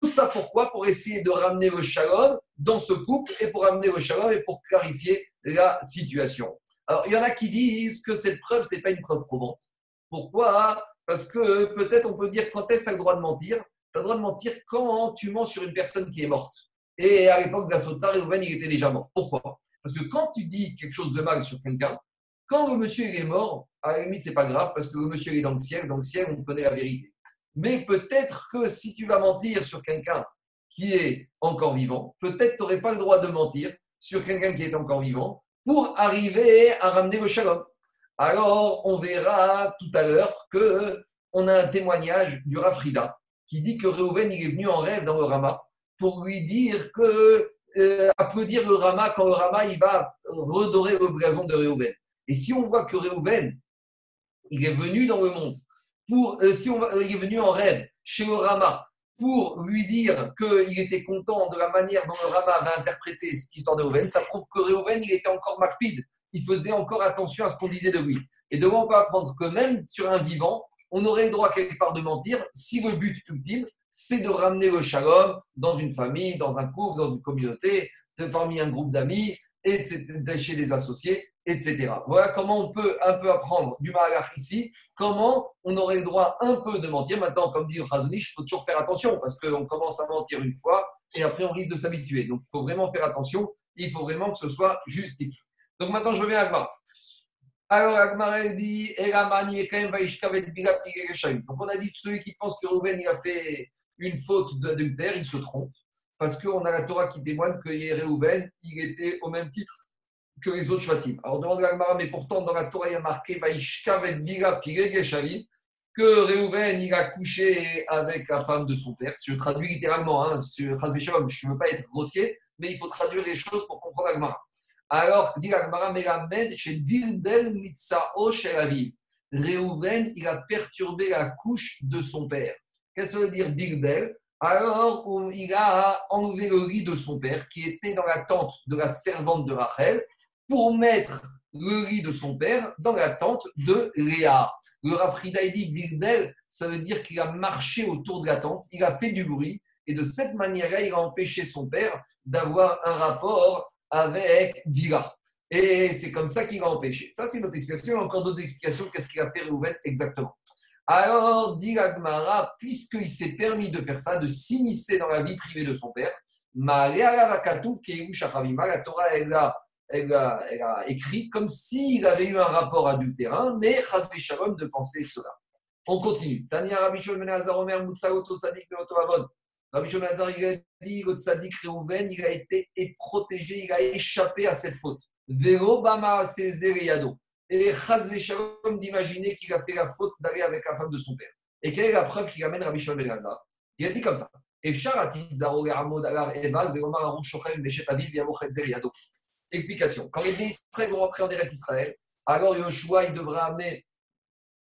A: Tout ça pourquoi? Pour essayer de ramener le shalom dans ce couple et pour ramener le shalom et pour clarifier la situation. Alors, il y en a qui disent que cette preuve, ce n'est pas une preuve probante. Pourquoi? Parce que peut-être on peut dire quand est-ce que tu as le droit de mentir? Tu as le droit de mentir quand tu mens sur une personne qui est morte. Et à l'époque de la Sota, Réhouven, il était déjà mort. Pourquoi? Parce que quand tu dis quelque chose de mal sur quelqu'un, quand le monsieur est mort, à la limite, c'est pas grave parce que le monsieur est dans le ciel. Dans le ciel, on connaît la vérité. Mais peut-être que si tu vas mentir sur quelqu'un qui est encore vivant, peut-être tu n'aurais pas le droit de mentir sur quelqu'un qui est encore vivant pour arriver à ramener le shalom. Alors, on verra tout à l'heure que on a un témoignage du Rafrida qui dit que Réhouven il est venu en rêve dans le Rama pour lui dire que euh, applaudir le Rama quand le Rama il va redorer le blason de Réhouven. Et si on voit que Réhouven il est venu dans le monde pour euh, si on il est venu en rêve chez le Rama pour lui dire qu'il était content de la manière dont le Rama va interpréter cette histoire de Réhouven, ça prouve que Réhouven il était encore macpide il faisait encore attention à ce qu'on disait de lui. Et devant on peut apprendre que même sur un vivant, on aurait le droit quelque part de mentir si le but ultime, c'est de ramener le shalom dans une famille, dans un couple, dans une communauté, parmi un groupe d'amis, chez des associés, etc. Voilà comment on peut un peu apprendre du Mahalach ici, comment on aurait le droit un peu de mentir. Maintenant, comme dit Razonich, il faut toujours faire attention parce qu'on commence à mentir une fois et après on risque de s'habituer. Donc il faut vraiment faire attention, il faut vraiment que ce soit justifié. Donc maintenant, je reviens à Agmar. Alors Agmar dit Donc on a dit celui qui pense que Rouven il a fait une faute d'adultère, il se trompe parce qu'on a la Torah qui témoigne que Réhouven, il était au même titre que les autres Shvatim. Alors, demande à mais pourtant, dans la Torah, il y a marqué que Réhouven, il a couché avec la femme de son père. Je traduis littéralement, hein, je ne veux pas être grossier, mais il faut traduire les choses pour comprendre Agmara. Alors, dit Agmara, Melamed, il a perturbé la couche de son père. Qu'est-ce que ça veut dire Bildel? Alors il a enlevé le lit de son père, qui était dans la tente de la servante de Rachel, pour mettre le lit de son père dans la tente de Léa. Le Rafrida dit Bilbel, ça veut dire qu'il a marché autour de la tente, il a fait du bruit, et de cette manière-là, il a empêché son père d'avoir un rapport avec Bila. Et c'est comme ça qu'il a empêché. Ça, c'est notre explication. Il y a encore d'autres explications. Qu'est-ce qu'il a fait Réhouven exactement alors, dit Agmara, puisqu'il s'est permis de faire ça, de s'immiscer dans la vie privée de son père, la Torah, elle a, elle, a, elle a écrit comme s'il avait eu un rapport adultérin, mais Chazvé Shalom de penser cela. On continue. Tania Ben Omer Tzadik. Rabbi Ben il a dit le Tzadik Reuven, il a été protégé, il a échappé à cette faute. Vero Bama Yado et Chazvé Shalom d'imaginer qu'il a fait la faute d'aller avec la femme de son père. Et quelle est la preuve qu'il amène Rabbi Shimon Ben Il a dit comme ça. Explication. Quand les Israël vont rentrer en Eretz Israël, alors Yoshua il devra amener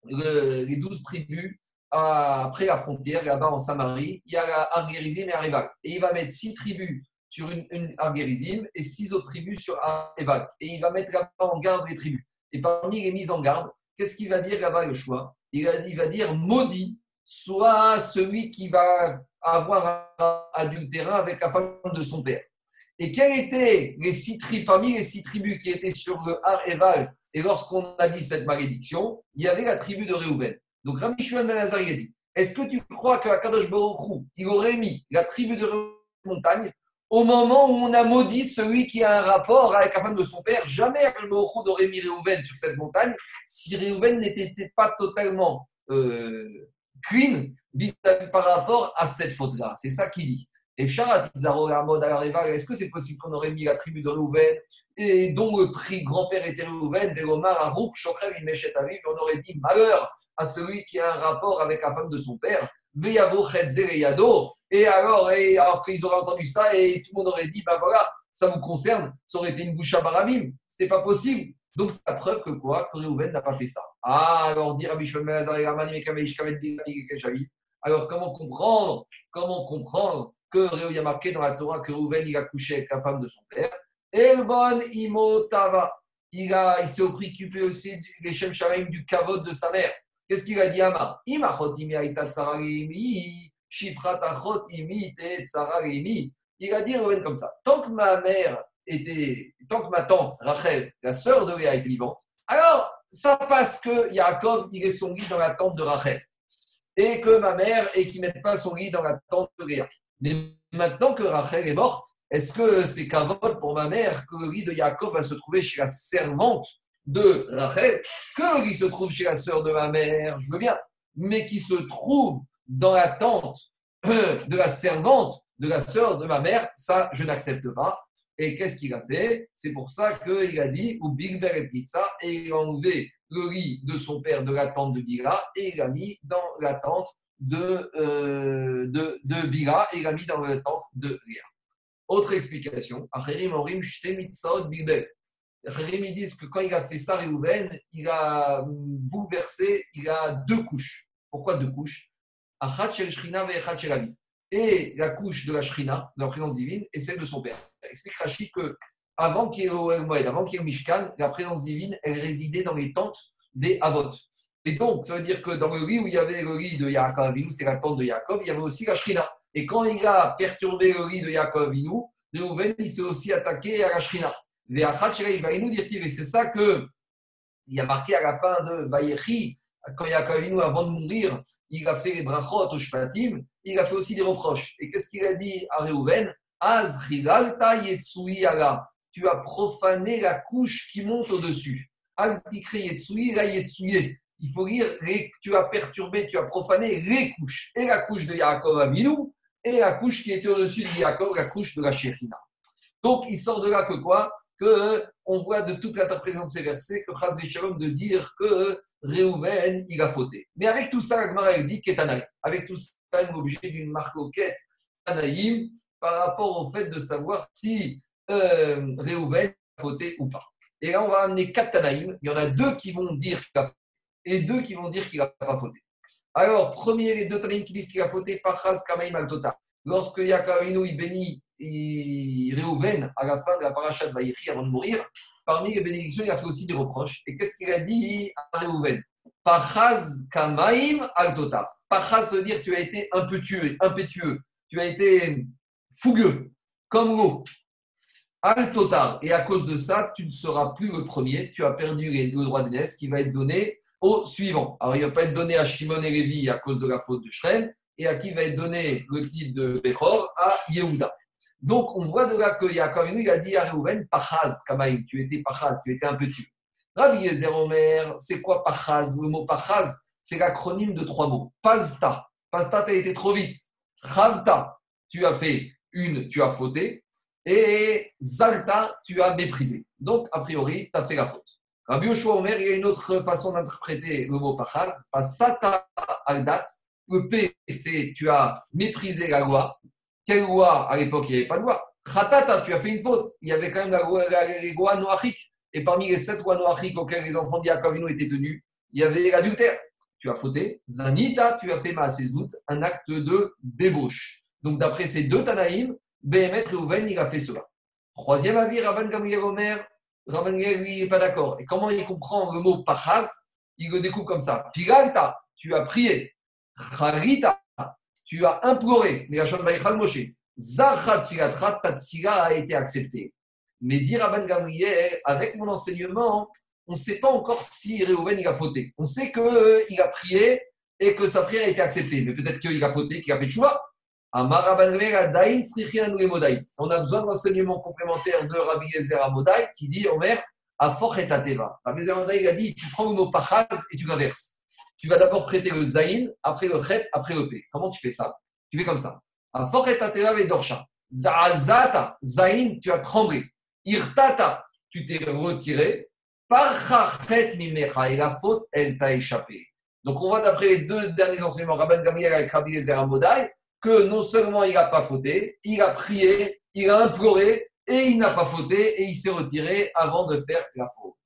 A: les douze tribus après la frontière, là-bas en Samarie. Il y a Argérizim et Arival. Et il va mettre six tribus sur une, une et six autres tribus sur Arival. Et il va mettre là-bas en garde les tribus. Et parmi les mises en garde, qu'est-ce qu'il va dire là-bas, il va, il va dire maudit soit celui qui va avoir adultérin avec la femme de son père. Et quels étaient les six tribus, parmi les six tribus qui étaient sur le Har et lorsqu'on a dit cette malédiction, il y avait la tribu de Réhouven. Donc Rabbi Shimon Ben a dit Est-ce que tu crois que Kadosh Baruch il aurait mis la tribu de montagne au moment où on a maudit celui qui a un rapport avec la femme de son père, jamais Akadosh aurait mis Réhouven sur cette montagne si Réhouven n'était pas totalement euh, clean par rapport à cette faute-là. C'est ça qu'il dit. Et est-ce que c'est possible qu'on aurait mis la tribu de Réhouven et dont le tri grand-père était Réhouven, Vélomar, Arouk, Shochev, Imeshet Aviv, on aurait dit malheur à celui qui a un rapport avec la femme de son père, Veyavo, Chetzer et Yado, et alors, et alors qu'ils auraient entendu ça et tout le monde aurait dit, ben voilà, ça vous concerne, ça aurait été une bouche à baramim. C'était pas possible. Donc, c'est la preuve que quoi? Que Réhouven n'a pas fait ça. Ah, alors dire alors comment comprendre Comment comprendre que Réhouven a marqué dans la Torah que Réhouven il a couché avec la femme de son père Elbon imotava. Il, il s'est préoccupé aussi des du kavod de sa mère. Qu'est-ce qu'il a dit à Imachot il a dit comme ça tant que ma mère était, tant que ma tante Rachel, la sœur de Léa, était vivante, alors ça passe que Yaakov il est son lit dans la tente de Rachel et que ma mère et qu'il ne mette pas son lit dans la tente de Léa. Mais maintenant que Rachel est morte, est-ce que c'est cavole pour ma mère que le lit de Yaakov va se trouver chez la servante de Rachel, que le lit se trouve chez la sœur de ma mère, je veux bien, mais qui se trouve dans la tente de la servante de la sœur de ma mère, ça, je n'accepte pas. Et qu'est-ce qu'il a fait? C'est pour ça qu'il a dit, ou Big et Pizza, et il a enlevé le lit de son père de la tente de Bila, et il l'a mis dans la tente de, euh, de, de Bila, et il l'a mis dans la tente de Léa. Autre explication, Acherim Orim Shtemitsot Bilbel. Acherim, ils disent que quand il a fait ça, Réhouven, il a bouleversé, il a deux couches. Pourquoi deux couches? Et la couche de la Shrina, de la présence divine, et celle de son père. explique Rachid que avant qu'il y ait Moed, avant qu'il y ait Mishkan, la présence divine, elle résidait dans les tentes des Avot. Et donc, ça veut dire que dans le lit où il y avait le lit de Yaakov c'était la tente de Yaakov, il y avait aussi la Shrina. Et quand il a perturbé le lit de Yaakov Avinu, Reuven, il s'est aussi attaqué à la Shrina. Et c'est ça que il a marqué à la fin de Vayechi, quand Yaakov avant de mourir, il a fait les brachot au Shvatim, il a fait aussi des reproches. Et qu'est-ce qu'il a dit à Reuven? Az tu as profané la couche qui monte au-dessus. Il faut lire, tu as perturbé, tu as profané les couches. Et la couche de Yaakov et la couche qui était au-dessus de Yaakov, la couche de la Shechina. Donc, il sort de là que quoi? Que on voit de toute l'interprétation de ces versets que Chaz Shalom de dire que Réhouven, il a fauté. Mais avec tout ça, Agmara, elle dit qu'Etanaïm. Avec tout ça, on est obligé d'une marque au Tanaïm par rapport au fait de savoir si euh, Réhouven a fauté ou pas. Et là, on va amener quatre Tanaïm. Il y en a deux qui vont dire qu'il a fauté et deux qui vont dire qu'il n'a pas fauté. Alors, premier, les deux Tanaïm qui disent qu'il a fauté, Pachaz Kamaïm al tota. Lorsque Yaakavinu il bénit Réhouven à la fin de la paracha de Vaïchi avant de mourir, parmi les bénédictions, il a fait aussi des reproches. Et qu'est-ce qu'il a dit à Réhouven? Pachaz Kamaïm al tota. Pachaz veut dire tu as été impétueux, impétueux, tu as été fougueux, comme l'eau. Al total. Et à cause de ça, tu ne seras plus le premier. Tu as perdu le droit d'aînesse qui va être donné au suivant. Alors, il ne va pas être donné à Shimon et Lévi à cause de la faute de Shrem. Et à qui va être donné le titre de Bechor? À Yehuda. Donc, on voit de là que Yaakov il a dit à Reuven, Pachaz, Kamaïm, tu étais Pachaz, tu étais un petit. Ravi Yezer Omer, c'est quoi Pachaz? Le mot Pachaz, c'est l'acronyme de trois mots. Pazta. Pazta, tu as été trop vite. Chavta, tu as fait une, tu as fauté. Et Zalta, tu as méprisé. Donc, a priori, tu as fait la faute. Rabbi Yoshua Omer, il y a une autre façon d'interpréter le mot pachaz. Pasata aldat. Le P, c'est tu as méprisé la loi. Quelle loi À l'époque, il n'y avait pas de loi. Khatata, tu as fait une faute. Il y avait quand même les lois noachiques. Et parmi les sept lois noachiques auxquelles les enfants d'Yakovino étaient tenus, il y avait l'adultère. Tu as fauté. Zanita, tu as fait Maasezut, un acte de débauche. Donc, d'après ces deux Tanaïm, Béhémet Réhouven, il a fait cela. Troisième avis, Rabban Gamriel Omer, Rabban lui, n'est pas d'accord. Et comment il comprend le mot pachaz Il le découpe comme ça. Pigalta, tu as prié. Charita, tu as imploré. Mais la Moshe. Zachat ta a été acceptée. Mais dit Rabban Gamriel, avec mon enseignement, on ne sait pas encore si Réhouven il a fauté. On sait qu'il euh, a prié et que sa prière a été acceptée. Mais peut-être qu'il a fauté, qu'il a fait choix. On a besoin d'enseignement complémentaire de Rabbi Yezer Amodai qui dit Omer, à. Rabbi Yezer a dit Tu prends le mot pachaz et tu l'inverses. Tu vas d'abord traiter le zain, après le chet, après le p. Comment tu fais ça? Tu fais comme ça. À et Ateva et dorsha. Zazata, zain, tu as tremblé. Irtata, tu t'es retiré. Parchachet mimecha, et la faute, elle t'a échappé. Donc on voit d'après les deux derniers enseignements, Rabban Gamriel avec Rabbi Yezer Amodai, que non seulement il n'a pas fauté, il a prié, il a imploré et il n'a pas fauté et il s'est retiré avant de faire la faute.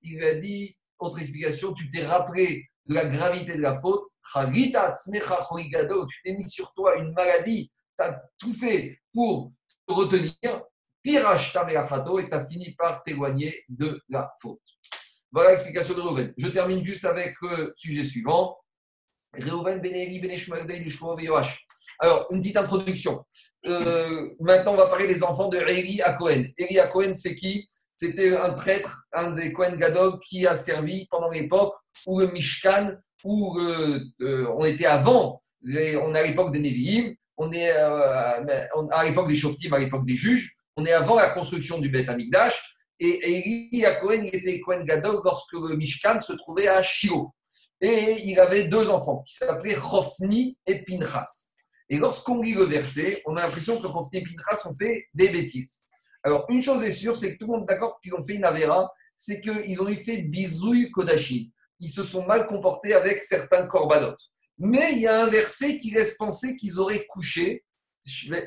A: Il a dit, autre explication, tu t'es rappelé de la gravité de la faute. Tu t'es mis sur toi une maladie, tu as tout fait pour te retenir. Et tu as fini par t'éloigner de la faute. Voilà l'explication de Reuven. Je termine juste avec le sujet suivant. Reuven, Beneli, Yoash. Alors, une petite introduction. Euh, maintenant, on va parler des enfants de Eli à Cohen. Eli c'est qui? C'était un prêtre, un des Cohen Gadog, qui a servi pendant l'époque où le Mishkan, où euh, on était avant, on est à l'époque des Nevi'im, on est euh, à l'époque des Shoftim, à l'époque des juges, on est avant la construction du Beth Amikdash. Et Eli à Cohen, il était Cohen Gadol lorsque le Mishkan se trouvait à Shio. Et il avait deux enfants qui s'appelaient Chofni et Pinchas. Et lorsqu'on lit le verset, on a l'impression que Chofni et Pinchas ont fait des bêtises. Alors, une chose est sûre, c'est que tout le monde est d'accord qu'ils ont fait une avéra, c'est qu'ils ont eu fait bisouille Kodashi. Ils se sont mal comportés avec certains corbanotes. Mais il y a un verset qui laisse penser qu'ils auraient couché,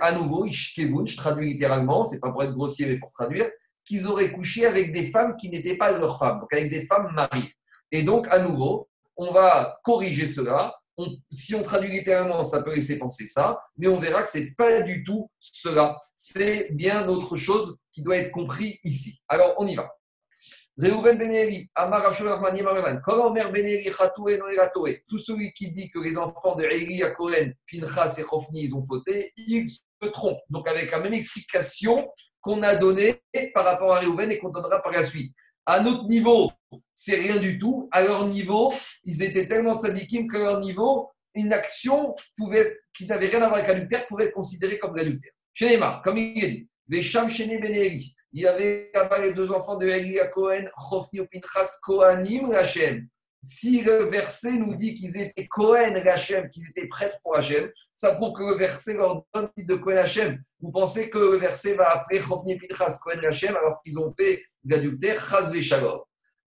A: à nouveau, je traduis littéralement, c'est pas pour être grossier, mais pour traduire, qu'ils auraient couché avec des femmes qui n'étaient pas leurs femmes, donc avec des femmes mariées. Et donc, à nouveau, on va corriger cela. on- si on traduit littéralement, ça peut laisser penser ça, mais on verra que c'est pas du tout cela. C'est bien autre chose qui doit être compris ici. Alors, on y va. Reuven Ben Eli, Amar Rav Shmuel Rahmani Marevan, Kol Omer Ben Eli Chatoé Noé Toé, tout celui qui dit que les enfants de Eli à Cohen, Pinchas et Chofni, ils ont fauté, il se trompe. Donc, avec la même explication qu'on a donnée par rapport à Reuven et qu'on donnera par la suite. À notre niveau, c'est rien du tout. À leur niveau, ils étaient tellement tzadikim qu'à leur niveau, une action pouvait, qui n'avait rien à voir avec l'adultère pouvait être considérée comme l'adultère. Chez Neymar, comme il est dit, les Sham Shene Ben Eli, il y avait là-bas les deux enfants de Eli Cohen, Chofni Pinchas Kohanim Hachem. Si le verset nous dit qu'ils étaient Cohen Hachem, qu'ils étaient prêtres pour Hachem, ça prouve que le verset leur donne de Cohen Hachem. Vous pensez que le verset va appeler Chofni et Pinchas Cohen Hachem alors qu'ils ont fait l'adultère Chaz Veshalom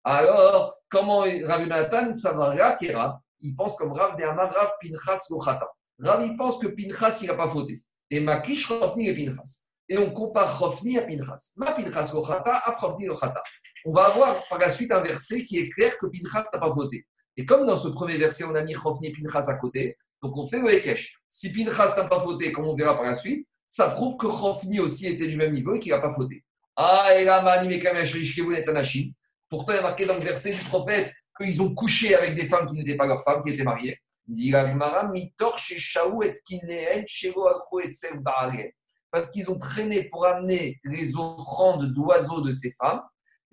A: alors, comment Rav Nathan, est Rav Il pense comme Rav Amar, Rav Pinchas Lochata. Rav, il pense que Pinchas, il n'a pas fauté. Et Makish, Rofni et Pinchas. Et on compare Rofni à Pinchas. Ma Pinchas Lochata, à Rofni Lochata. On va avoir par la suite un verset qui est clair que Pinchas n'a pas fauté. Et comme dans ce premier verset, on a mis et Pinchas à côté, donc on fait le Ekech. Si Pinchas n'a pas fauté, comme on verra par la suite, ça prouve que Rofni aussi était du même niveau et qu'il n'a pas fauté. Ah, et là. Pourtant, il y a marqué dans le verset du prophète qu'ils ont couché avec des femmes qui n'étaient pas leurs femmes, qui étaient mariées. Parce qu'ils ont traîné pour amener les offrandes d'oiseaux de ces femmes.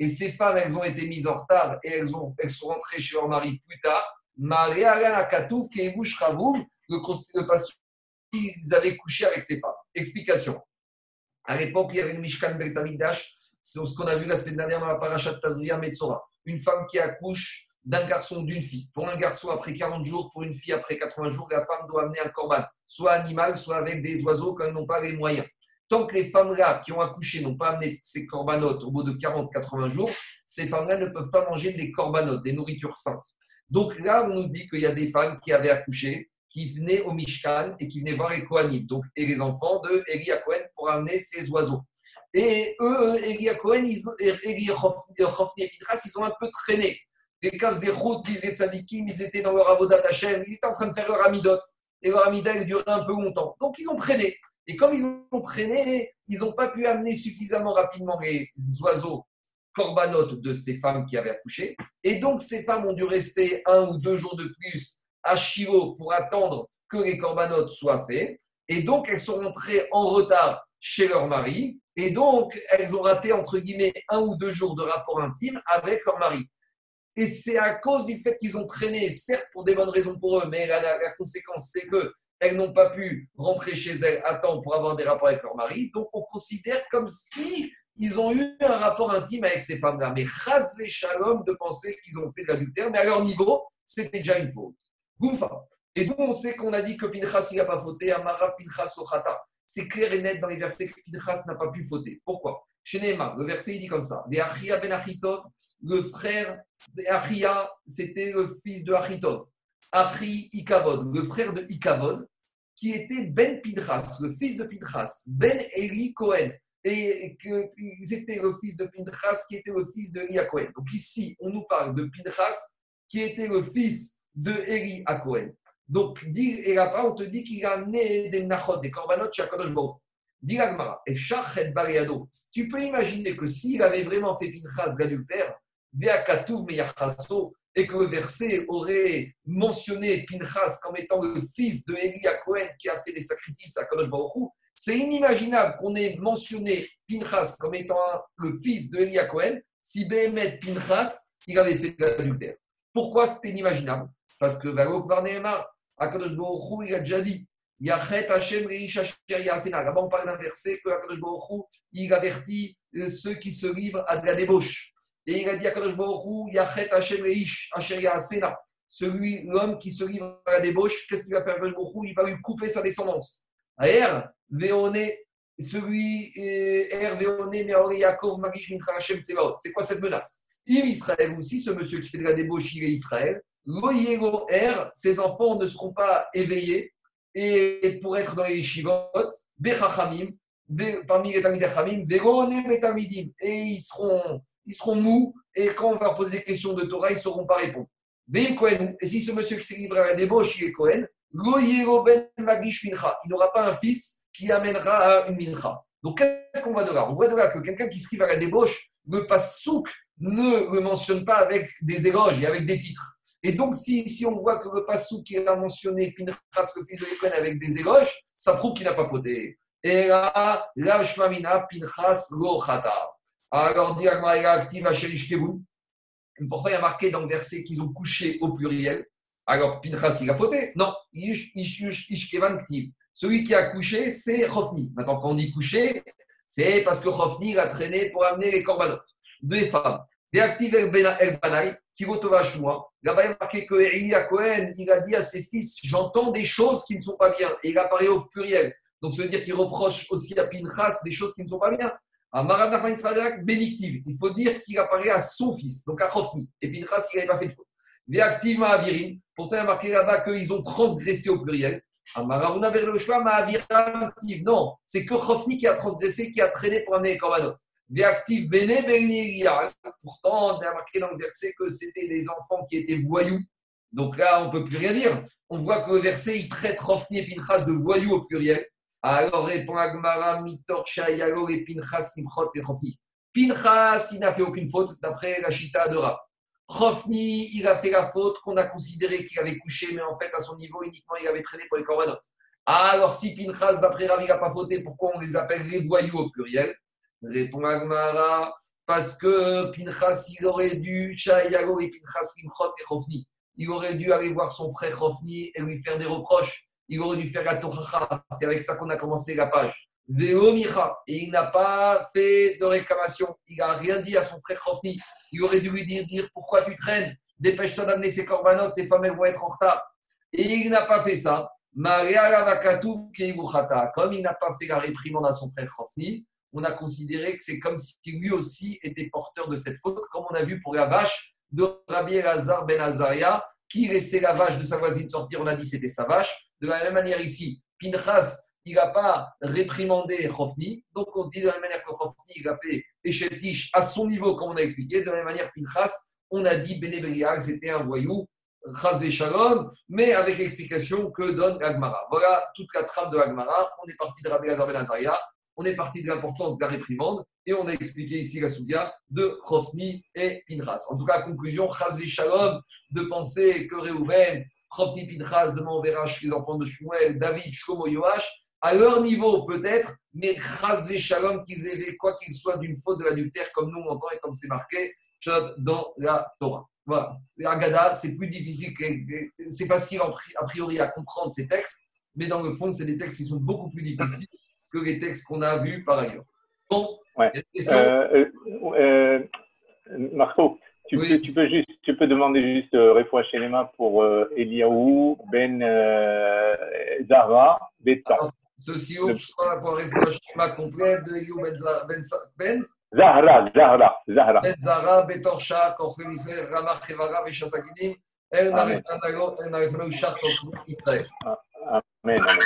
A: Et ces femmes, elles ont été mises en retard et elles, ont, elles sont rentrées chez leur mari plus tard. Le, passage, ils avaient couché avec ces femmes. Explication. À l'époque, il y avait le Mishkan Betamikdash, c'est ce qu'on a vu la semaine dernière dans la parachat Tazria Metzora. Une femme qui accouche d'un garçon, d'une fille. Pour un garçon, après 40 jours, pour une fille, après 80 jours, la femme doit amener un corban, soit animal, soit avec des oiseaux quand elles n'ont pas les moyens. Tant que les femmes-là qui ont accouché n'ont pas amené ces corbanotes au bout de 40-80 jours, ces femmes-là ne peuvent pas manger des corbanotes, des nourritures saintes. Donc là, on nous dit qu'il y a des femmes qui avaient accouché, qui venaient au Mishkan et qui venaient voir les Kohanim, donc, et les enfants de Eli pour amener ces oiseaux. Et eux, Eli Cohen, Eli Chofni et Pinchas, ils ont un peu traîné. Les Kavzerot, disent les Tzadikim, ils étaient dans leur avodat Hashem, ils étaient en train de faire leur amidot. Et leur amida, il durait un peu longtemps. Donc, ils ont traîné. Et comme ils ont traîné, ils n'ont pas pu amener suffisamment rapidement les oiseaux corbanotes de ces femmes qui avaient accouché. Et donc, ces femmes ont dû rester un ou deux jours de plus à Shiloh pour attendre que les corbanotes soient faits. Et donc, elles sont rentrées en retard chez leur mari. Et donc, elles ont raté, entre guillemets, un ou deux jours de rapport intime avec leur mari. Et c'est à cause du fait qu'ils ont traîné, certes pour des bonnes raisons pour eux, mais la conséquence, c'est que elles n'ont pas pu rentrer chez elles à temps pour avoir des rapports avec leur mari. Donc, on considère comme si ils ont eu un rapport intime avec ces femmes-là. Mais chas shalom de penser qu'ils ont fait de l'adultère, mais à leur niveau, c'était déjà une faute. Goufa. Et nous, on sait qu'on a dit que Pinchas, il n'a pas fauté, Amarav Pinchas Ochata. C'est clair et net dans les versets que Pinchas n'a pas pu fauter. Pourquoi? Chez Neymar, le verset, il dit comme ça. Ben le frère de Achia, c'était le fils de Achitov. Achi Ikavod, le frère de Ikavod, qui était Ben Pinchas, le fils de Pinchas, Ben Eli Cohen, et que c'était le fils de Pinchas qui était le fils de Eli Cohen. Donc ici, on nous parle de Pinchas qui était le fils de Eli Cohen. Donc, et là-bas, on te dit qu'il a amené des nachot, des korbanot chez Akadosh et shachet bariado. Tu peux imaginer que s'il avait vraiment fait Pinchas d'adultère, via Katouv meyachaso, et que le verset aurait mentionné Pinchas comme étant le fils de Eli Cohen qui a fait des sacrifices à Kadosh Baruch c'est inimaginable qu'on ait mentionné Pinchas comme étant le fils de Eli Cohen si Behemet Pinchas, il avait fait l'adultère. Pourquoi c'était inimaginable? Parce que Varok Varnehemar, Akadosh Baruch il a déjà dit Yachet Hashem. Là-bas, on parle d'un verset que Akadosh Baruch il avertit ceux qui se livrent à de la débauche. Et il a dit à Kadosh Baruch Yachet Hashem Reish Asher Yasena. Celui, l'homme qui se livre à la débauche, qu'est-ce qu'il va faire Kadosh Baruch Il va lui couper sa descendance. Er, Véoné, celui, Er, Véoné, Meore Yaakov, Magish Mitra Hashem Tsevaot. C'est quoi cette menace? Il Israël aussi, ce monsieur qui fait de la débauche, il est Israël. Loyego Er, ses enfants ne seront pas éveillés et pour être dans les shivot, Bechachamim, parmi les Betamidim, et ils seront, ils seront mous et quand on va poser des questions de Torah, ils ne sauront pas répondre. Et si ce monsieur qui s'est livré à la débauche, il est Yero Ben il n'aura pas un fils qui amènera à une Mincha. Donc qu'est-ce qu'on voit de là? On voit de là que quelqu'un qui se livre à la débauche, le souk ne le mentionne pas avec des éloges et avec des titres. Et donc, si, si on voit que le Passou qui a mentionné Pinchas, le fils de Lécouen, avec des éloges, ça prouve qu'il n'a pas fauté. Et là, Pinchas, lo Alors, dit à. Pourtant, il y a marqué dans le verset qu'ils ont couché au pluriel? Alors, Pinchas, il a fauté Non, Ishkevan Ktiv. Celui qui a couché, c'est Chofni. Maintenant, quand on dit couché, c'est parce que Chofni a traîné pour amener les corbanotes. Deux femmes. Déactive El Banai, moi. Là-bas, il a marqué que Elia Cohen, il a dit à ses fils J'entends des choses qui ne sont pas bien. Et il apparaît au pluriel. Donc, ça veut dire qu'il reproche aussi à Pinchas des choses qui ne sont pas bien. Il faut dire qu'il apparaît à son fils, donc à Chofni. Et Pinchas, il n'avait pas fait de faute. Déactive Mahavirim. Pourtant, il a marqué là-bas qu'ils ont transgressé au pluriel. Choix Non, c'est que Chofni qui a transgressé, qui a traîné pour amener les corbanotes. Véactif Bene Pourtant, on a marqué dans le verset que c'était des enfants qui étaient voyous. Donc là, on ne peut plus rien dire. On voit que le verset, traite Rofni et Pinchas de voyous au pluriel. Alors répond Agmara, Mitor, Shayalo et Pinchas, Nimchot et Rofni. Pinchas, il n'a fait aucune faute d'après la Chita de Rap. Rofni, il a fait la faute qu'on a considéré qu'il avait couché, mais en fait, à son niveau, uniquement, il avait traîné pour les corbanotes. Alors, si Pinchas, d'après Rav, il n'a pas fauté, pourquoi on les appelle les voyous au pluriel? Répond Agmara, parce que Pinchas, il aurait dû, et Pinchas, et il aurait dû aller voir son frère Chofni et lui faire des reproches. Il aurait dû faire la Tochacha. C'est avec ça qu'on a commencé la page. Veo Micha. Et il n'a pas fait de réclamation. Il n'a rien dit à son frère Chofni. Il aurait dû lui dire, dire pourquoi tu traînes? Dépêche-toi d'amener ses corbanotes, ses femmes vont être en retard. Et il n'a pas fait ça. Comme il n'a pas fait la réprimande à son frère Chofni, on a considéré que c'est comme si lui aussi était porteur de cette faute, comme on a vu pour la vache de Rabbi Elazar Ben Azaria, qui laissait la vache de sa voisine sortir, on a dit c'était sa vache. De la même manière ici, Pinchas, il n'a pas réprimandé Chofni, donc on dit de la même manière que Chofni, il a fait Echetish à son niveau, comme on a expliqué. De la même manière, Pinchas, on a dit Bénébriag, c'était un voyou, Chaz Shalom, mais avec l'explication que donne Agmara. Voilà toute la trame de Agmara. On est parti de Rabbi Elazar Ben Azaria on est parti de l'importance de la réprimande et on a expliqué ici la soudia de Chofni et Pinchas. En tout cas, conclusion, Chazvi Shalom, de penser que Reuven, Chofni, Pinchas, demain on verra chez les enfants de Shmuel, David, Shlomo, Yoash, à leur niveau peut-être, mais Chazvi Shalom qu'ils aient quoi qu'il soit d'une faute de l'adultère comme nous on entend et comme c'est marqué dans la Torah. Voilà. Agada, c'est plus difficile, c'est facile a priori à comprendre ces textes, mais dans le fond, c'est des textes qui sont beaucoup plus difficiles que les textes qu'on a vus par ailleurs. Bon,
E: ouais. Euh, euh, euh, Marco, tu, peux, tu, peux, juste, tu peux demander juste euh, chez les mains pour euh, Eliaou, Ben euh, Zara, Betan.
A: Ceci sera pour Refoua Shema complet de Eliaou Ben, ben, ben
E: Zahra, Zahra, Zahra.
A: Ben Zahra, Betorcha, Korfem Israël, Ramach Chevara, Veshasakidim, El Israël.
E: Amen, amen.